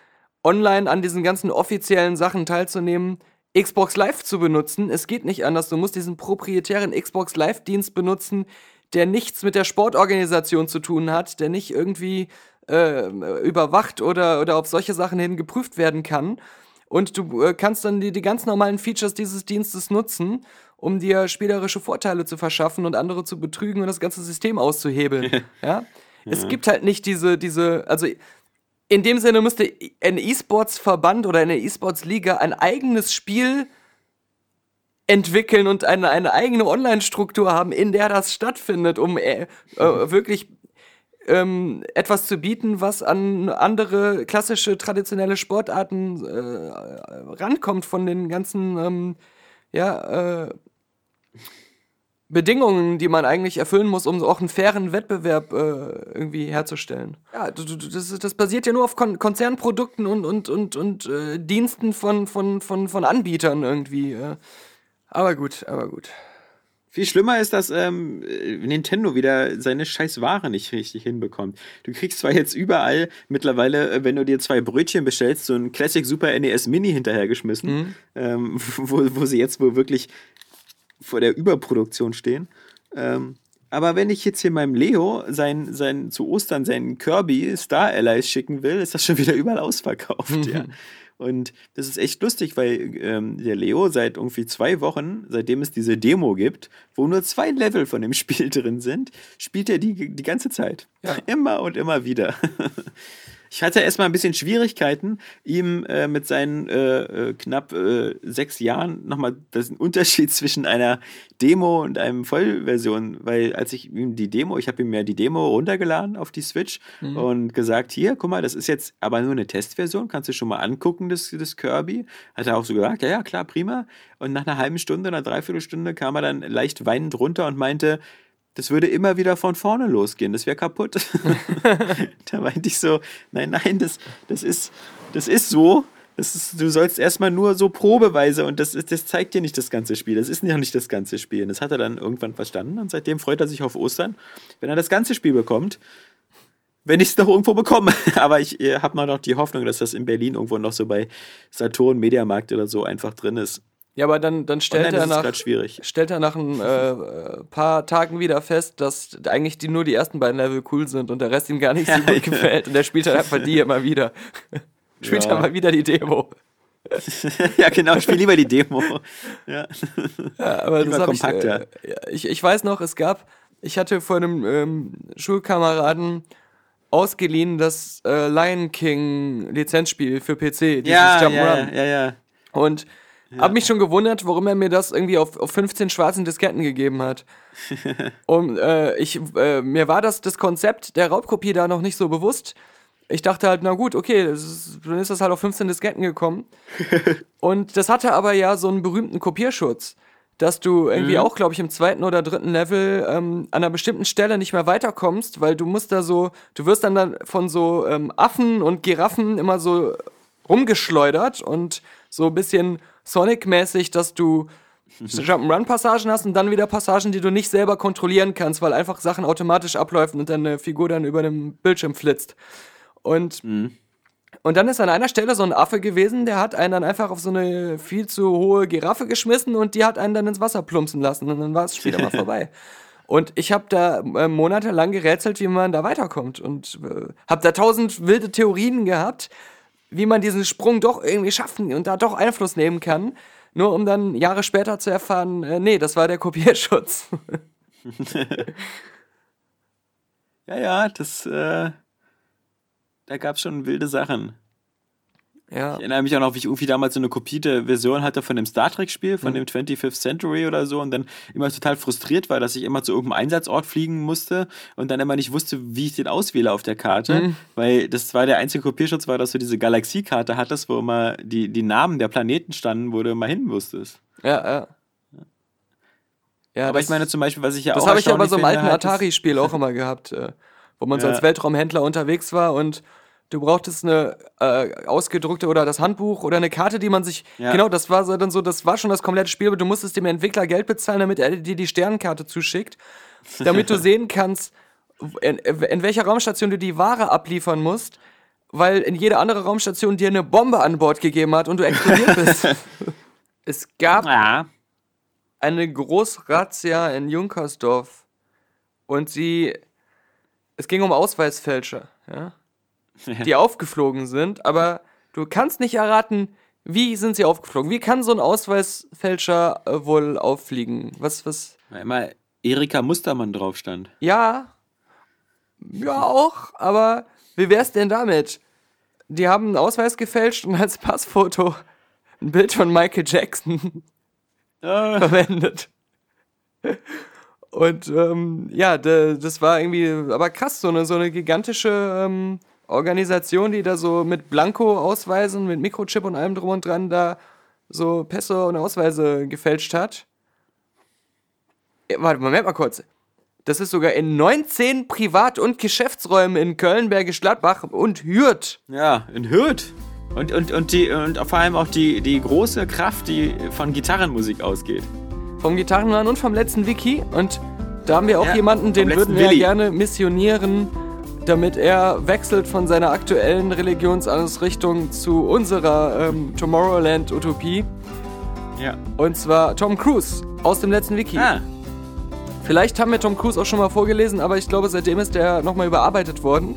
online an diesen ganzen offiziellen Sachen teilzunehmen, Xbox Live zu benutzen. Es geht nicht anders. Du musst diesen proprietären Xbox Live-Dienst benutzen, der nichts mit der Sportorganisation zu tun hat, der nicht irgendwie äh, überwacht oder, oder auf solche Sachen hin geprüft werden kann. Und du äh, kannst dann die, die ganz normalen Features dieses Dienstes nutzen, um dir spielerische Vorteile zu verschaffen und andere zu betrügen und das ganze System auszuhebeln. ja? Es gibt halt nicht diese, diese, also in dem Sinne müsste ein E-Sports-Verband oder eine E-Sports-Liga ein eigenes Spiel entwickeln und eine, eine eigene Online-Struktur haben, in der das stattfindet, um äh, äh, wirklich ähm, etwas zu bieten, was an andere klassische, traditionelle Sportarten äh, rankommt von den ganzen, ähm, ja, äh, Bedingungen, die man eigentlich erfüllen muss, um auch einen fairen Wettbewerb äh, irgendwie herzustellen. Ja, das, das basiert ja nur auf Kon Konzernprodukten und, und, und, und äh, Diensten von, von, von, von Anbietern irgendwie. Aber gut, aber gut. Viel schlimmer ist, dass ähm, äh, Nintendo wieder seine scheiß Ware nicht richtig hinbekommt. Du kriegst zwar jetzt überall mittlerweile, äh, wenn du dir zwei Brötchen bestellst, so ein Classic Super NES Mini hinterhergeschmissen, ähm, wo, wo sie jetzt wohl wirklich vor der Überproduktion stehen. Ähm, aber wenn ich jetzt hier meinem Leo sein, sein, zu Ostern seinen Kirby Star Allies schicken will, ist das schon wieder überall ausverkauft. ja. Und das ist echt lustig, weil ähm, der Leo seit irgendwie zwei Wochen, seitdem es diese Demo gibt, wo nur zwei Level von dem Spiel drin sind, spielt er die die ganze Zeit. Ja. Immer und immer wieder. Ich hatte erstmal ein bisschen Schwierigkeiten, ihm äh, mit seinen äh, äh, knapp äh, sechs Jahren nochmal den Unterschied zwischen einer Demo und einem Vollversion, weil als ich ihm die Demo, ich habe ihm ja die Demo runtergeladen auf die Switch und gesagt, hier, guck mal, das ist jetzt aber nur eine Testversion, kannst du schon mal angucken, das, das Kirby. Hat er auch so gesagt, ja, ja, klar, prima. Und nach einer halben Stunde, einer Dreiviertelstunde kam er dann leicht weinend runter und meinte, das würde immer wieder von vorne losgehen, das wäre kaputt. da meinte ich so, nein, nein, das, das, ist, das ist so. Das ist, du sollst erstmal nur so probeweise und das, ist, das zeigt dir nicht das ganze Spiel. Das ist ja nicht das ganze Spiel. Und das hat er dann irgendwann verstanden und seitdem freut er sich auf Ostern, wenn er das ganze Spiel bekommt. Wenn ich es noch irgendwo bekomme. Aber ich äh, habe mal noch die Hoffnung, dass das in Berlin irgendwo noch so bei Saturn, Mediamarkt oder so einfach drin ist. Ja, aber dann, dann stellt Online er ist nach, stellt er nach ein äh, äh, paar Tagen wieder fest, dass eigentlich die, nur die ersten beiden Level cool sind und der Rest ihm gar nicht so gut gefällt. Und er spielt dann einfach die immer wieder. spielt Ja. dann mal wieder die Demo. ja, genau, spiel lieber die Demo. Ja. Ja, aber Lieber das hab ich, äh, ich, ich weiß noch, es gab, ich hatte von einem ähm, Schulkameraden ausgeliehen das äh, Lion King Lizenzspiel für PC, dieses Ja, ja, Jump'n'Run. ja, ja, ja. Und hab mich schon gewundert, warum er mir das irgendwie auf, auf 15 schwarzen Disketten gegeben hat. Und äh, ich, äh, mir war das, das Konzept der Raubkopie da noch nicht so bewusst. Ich dachte halt, na gut, okay, ist, dann ist das halt auf 15 Disketten gekommen. Und das hatte aber ja so einen berühmten Kopierschutz, dass du irgendwie auch, glaube ich, im zweiten oder dritten Level ähm, an einer bestimmten Stelle nicht mehr weiterkommst, weil du musst da so, du wirst dann, dann von so ähm, Affen und Giraffen immer so rumgeschleudert und so ein bisschen Sonic-mäßig, dass du Jump'n'Run-Passagen hast und dann wieder Passagen, die du nicht selber kontrollieren kannst, weil einfach Sachen automatisch abläufen und deine Figur dann über dem Bildschirm flitzt. Und, und dann ist an einer Stelle so ein Affe gewesen, der hat einen dann einfach auf so eine viel zu hohe Giraffe geschmissen und die hat einen dann ins Wasser plumpsen lassen und dann war das Spiel mal vorbei. Und ich habe da äh, monatelang gerätselt, wie man da weiterkommt und äh, habe da tausend wilde Theorien gehabt, wie man diesen Sprung doch irgendwie schaffen und da doch Einfluss nehmen kann, nur um dann Jahre später zu erfahren, äh, nee, das war der Kopierschutz. Ja, ja, das, äh, da gab es schon wilde Sachen. Ja. Ich erinnere mich auch noch, wie ich irgendwie damals so eine kopierte Version hatte von dem Star Trek-Spiel, von dem 25th Century oder so und dann immer total frustriert war, dass ich immer zu irgendeinem Einsatzort fliegen musste und dann immer nicht wusste, wie ich den auswähle auf der Karte, weil das war der einzige Kopierschutz war, dass du diese Galaxiekarte hattest, wo immer die, die Namen der Planeten standen, wo du immer hin wusstest. Ja, ja. Ja, Aber das, ich meine zum Beispiel, was ich ja das auch habe ich ja bei so einem alten halt, Atari-Spiel auch immer gehabt, äh, wo man so Ja. als Weltraumhändler unterwegs war und du brauchtest eine äh, ausgedruckte oder das Handbuch oder eine Karte, die man sich. Ja. Genau, das war so dann so, das war schon das komplette Spiel, aber du musstest dem Entwickler Geld bezahlen, damit er dir die Sternenkarte zuschickt, damit du sehen kannst, in, in welcher Raumstation du die Ware abliefern musst, weil in jede andere Raumstation dir eine Bombe an Bord gegeben hat und du explodiert bist. es gab Ja. eine Großrazzia in Junkersdorf und sie, es ging um Ausweisfälscher, ja, die aufgeflogen sind, aber du kannst nicht erraten, wie sind sie aufgeflogen? Wie kann so ein Ausweisfälscher äh, wohl auffliegen? Was, was? Immer Erika Mustermann drauf stand. Ja, ja auch, aber wie wär's denn damit? Die haben einen Ausweis gefälscht und als Passfoto ein Bild von Michael Jackson. Ah. verwendet. Und ähm, ja, das war irgendwie, aber krass, so eine, so eine gigantische ähm, Organisation, die da so mit Blanko-Ausweisen, mit Mikrochip und allem drum und dran da so Pässe und Ausweise gefälscht hat. Ja, warte, Moment mal kurz. Das ist sogar in 19 Privat- und Geschäftsräumen in Köln, Bergisch Gladbach und Hürth. Ja, in Hürth. Und, und, und, die, und vor allem auch die, die große Kraft, die von Gitarrenmusik ausgeht. Vom Gitarrenmann und vom letzten Wiki. Und da haben wir auch Ja, jemanden, den würden wir Willi. gerne missionieren, damit er wechselt von seiner aktuellen Religionsausrichtung zu unserer ähm, Tomorrowland-Utopie. Ja. Und zwar Tom Cruise aus dem letzten Wiki. Ah, Vielleicht haben wir Tom Cruise auch schon mal vorgelesen, aber ich glaube, seitdem ist der nochmal überarbeitet worden.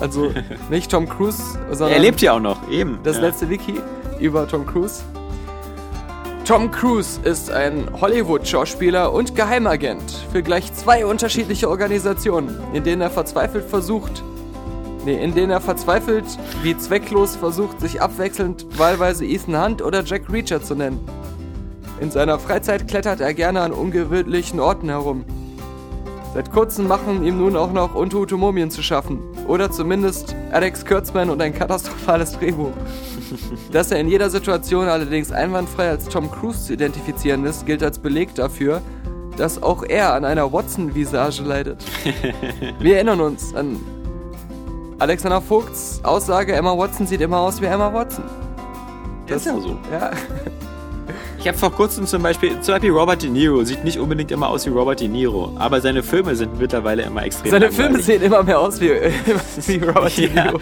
Also nicht Tom Cruise, sondern er lebt ja auch noch, eben. das ja. letzte Wiki über Tom Cruise. Tom Cruise ist ein Hollywood-Schauspieler und Geheimagent für gleich zwei unterschiedliche Organisationen, in denen er verzweifelt versucht, nee, in denen er verzweifelt wie zwecklos versucht, sich abwechselnd wahlweise Ethan Hunt oder Jack Reacher zu nennen. In seiner Freizeit klettert er gerne an ungewöhnlichen Orten herum. Seit kurzem machen ihm nun auch noch untote Mumien zu schaffen. Oder zumindest Alex Kurtzman und ein katastrophales Drehbuch. Dass er in jeder Situation allerdings einwandfrei als Tom Cruise zu identifizieren ist, gilt als Beleg dafür, dass auch er an einer Watson-Visage leidet. Wir erinnern uns an Alexander Vogts Aussage, Emma Watson sieht immer aus wie Emma Watson. Das ist ja so. Ja, Ich habe vor kurzem zum Beispiel, zum Beispiel Robert De Niro sieht nicht unbedingt immer aus wie Robert De Niro, aber seine Filme sind mittlerweile immer extrem seine langweilig. Filme sehen immer mehr aus wie, wie Robert De Niro.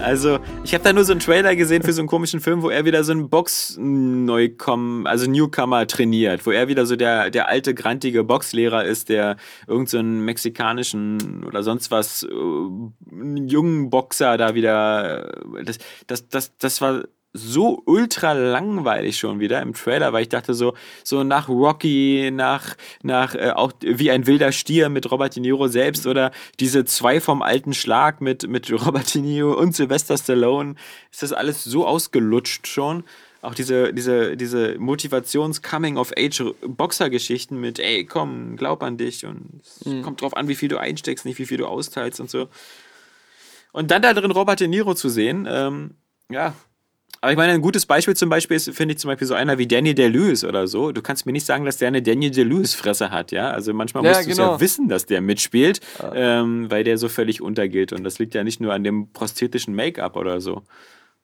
Also ich habe da nur so einen Trailer gesehen für so einen komischen Film, wo er wieder so einen Box-Neukomm, also Newcomer trainiert, wo er wieder so der, der alte, grantige Boxlehrer ist, der irgendeinen so mexikanischen oder sonst was äh, jungen Boxer da wieder, das, das, das, das war so ultra langweilig schon wieder im Trailer, weil ich dachte so, so nach Rocky, nach, nach äh, auch wie ein wilder Stier mit Robert De Niro selbst oder diese zwei vom alten Schlag mit, mit Robert De Niro und Sylvester Stallone, ist das alles so ausgelutscht schon. Auch diese, diese, diese Motivations-Coming-of-Age-Boxer-Geschichten mit, ey, komm, glaub an dich und es kommt drauf an, wie viel du einsteckst, nicht wie viel du austeilst und so. Und dann da drin Robert De Niro zu sehen, ähm, ja. Aber ich meine, ein gutes Beispiel zum Beispiel ist, finde ich zum Beispiel so einer wie Danny DeLewis oder so. Du kannst mir nicht sagen, dass der eine Danny DeLewis-Fresse hat, ja? Also manchmal Ja, musst du es genau. ja wissen, dass der mitspielt, ähm, weil der so völlig untergeht. Und das liegt ja nicht nur an dem prosthetischen Make-up oder so.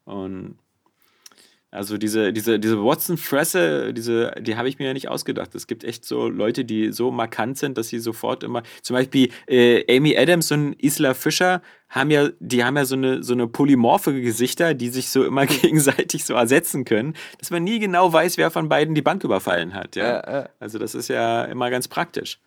Und also diese, diese, diese Watson-Fresse, diese, die habe ich mir ja nicht ausgedacht. Es gibt echt so Leute, die so markant sind, dass sie sofort immer, zum Beispiel äh, Amy Adams und Isla Fischer haben ja, die haben ja so eine, so eine polymorphe Gesichter, die sich so immer gegenseitig so ersetzen können, dass man nie genau weiß, wer von beiden die Bank überfallen hat. Ja? Ja, ja. Also das ist ja immer ganz praktisch.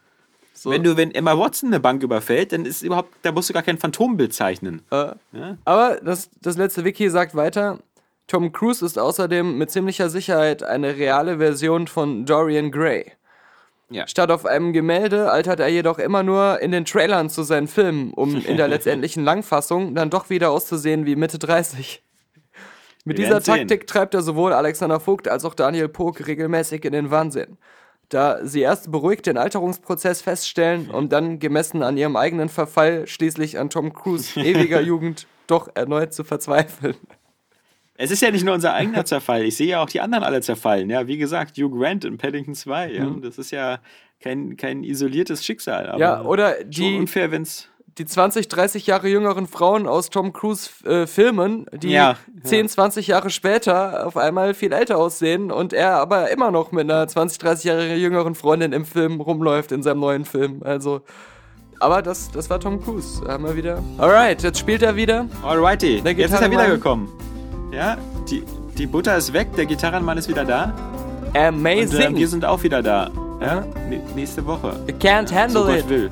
So. Wenn du, wenn Emma Watson eine Bank überfällt, dann ist überhaupt, da musst du gar kein Phantombild zeichnen. Äh, Ja? Aber das, das letzte Wiki sagt weiter, Tom Cruise ist außerdem mit ziemlicher Sicherheit eine reale Version von Dorian Gray. Ja. Statt auf einem Gemälde altert er jedoch immer nur in den Trailern zu seinen Filmen, um in der letztendlichen Langfassung dann doch wieder auszusehen wie Mitte 30. Mit dieser werden sehen. Taktik treibt er sowohl Alexander Vogt als auch Daniel Pog regelmäßig in den Wahnsinn. Da sie erst beruhigt den Alterungsprozess feststellen, um dann gemessen an ihrem eigenen Verfall schließlich an Tom Cruise ewiger Jugend doch erneut zu verzweifeln. Es ist ja nicht nur unser eigener Zerfall. Ich sehe ja auch die anderen alle zerfallen. Ja, wie gesagt, Hugh Grant in Paddington 2. Ja, das ist ja kein, kein isoliertes Schicksal. Mhm. Ja, oder die, unfair, wenn's. die 20, 30 Jahre jüngeren Frauen aus Tom Cruise äh, Filmen, die Ja, 10, 20 Jahre später auf einmal viel älter aussehen und er aber immer noch mit einer 20, 30 Jahre jüngeren Freundin im Film rumläuft, in seinem neuen Film. Also, aber das, das war Tom Cruise. Haben wir wieder. Alright, jetzt spielt er wieder. Alrighty, jetzt ist er wiedergekommen. Ja, die, die Butter ist weg, der Gitarrenmann ist wieder da. Und äh, Amazing. wir sind auch wieder da. Ja, nä- nächste Woche. You can't So handle Gott it. will.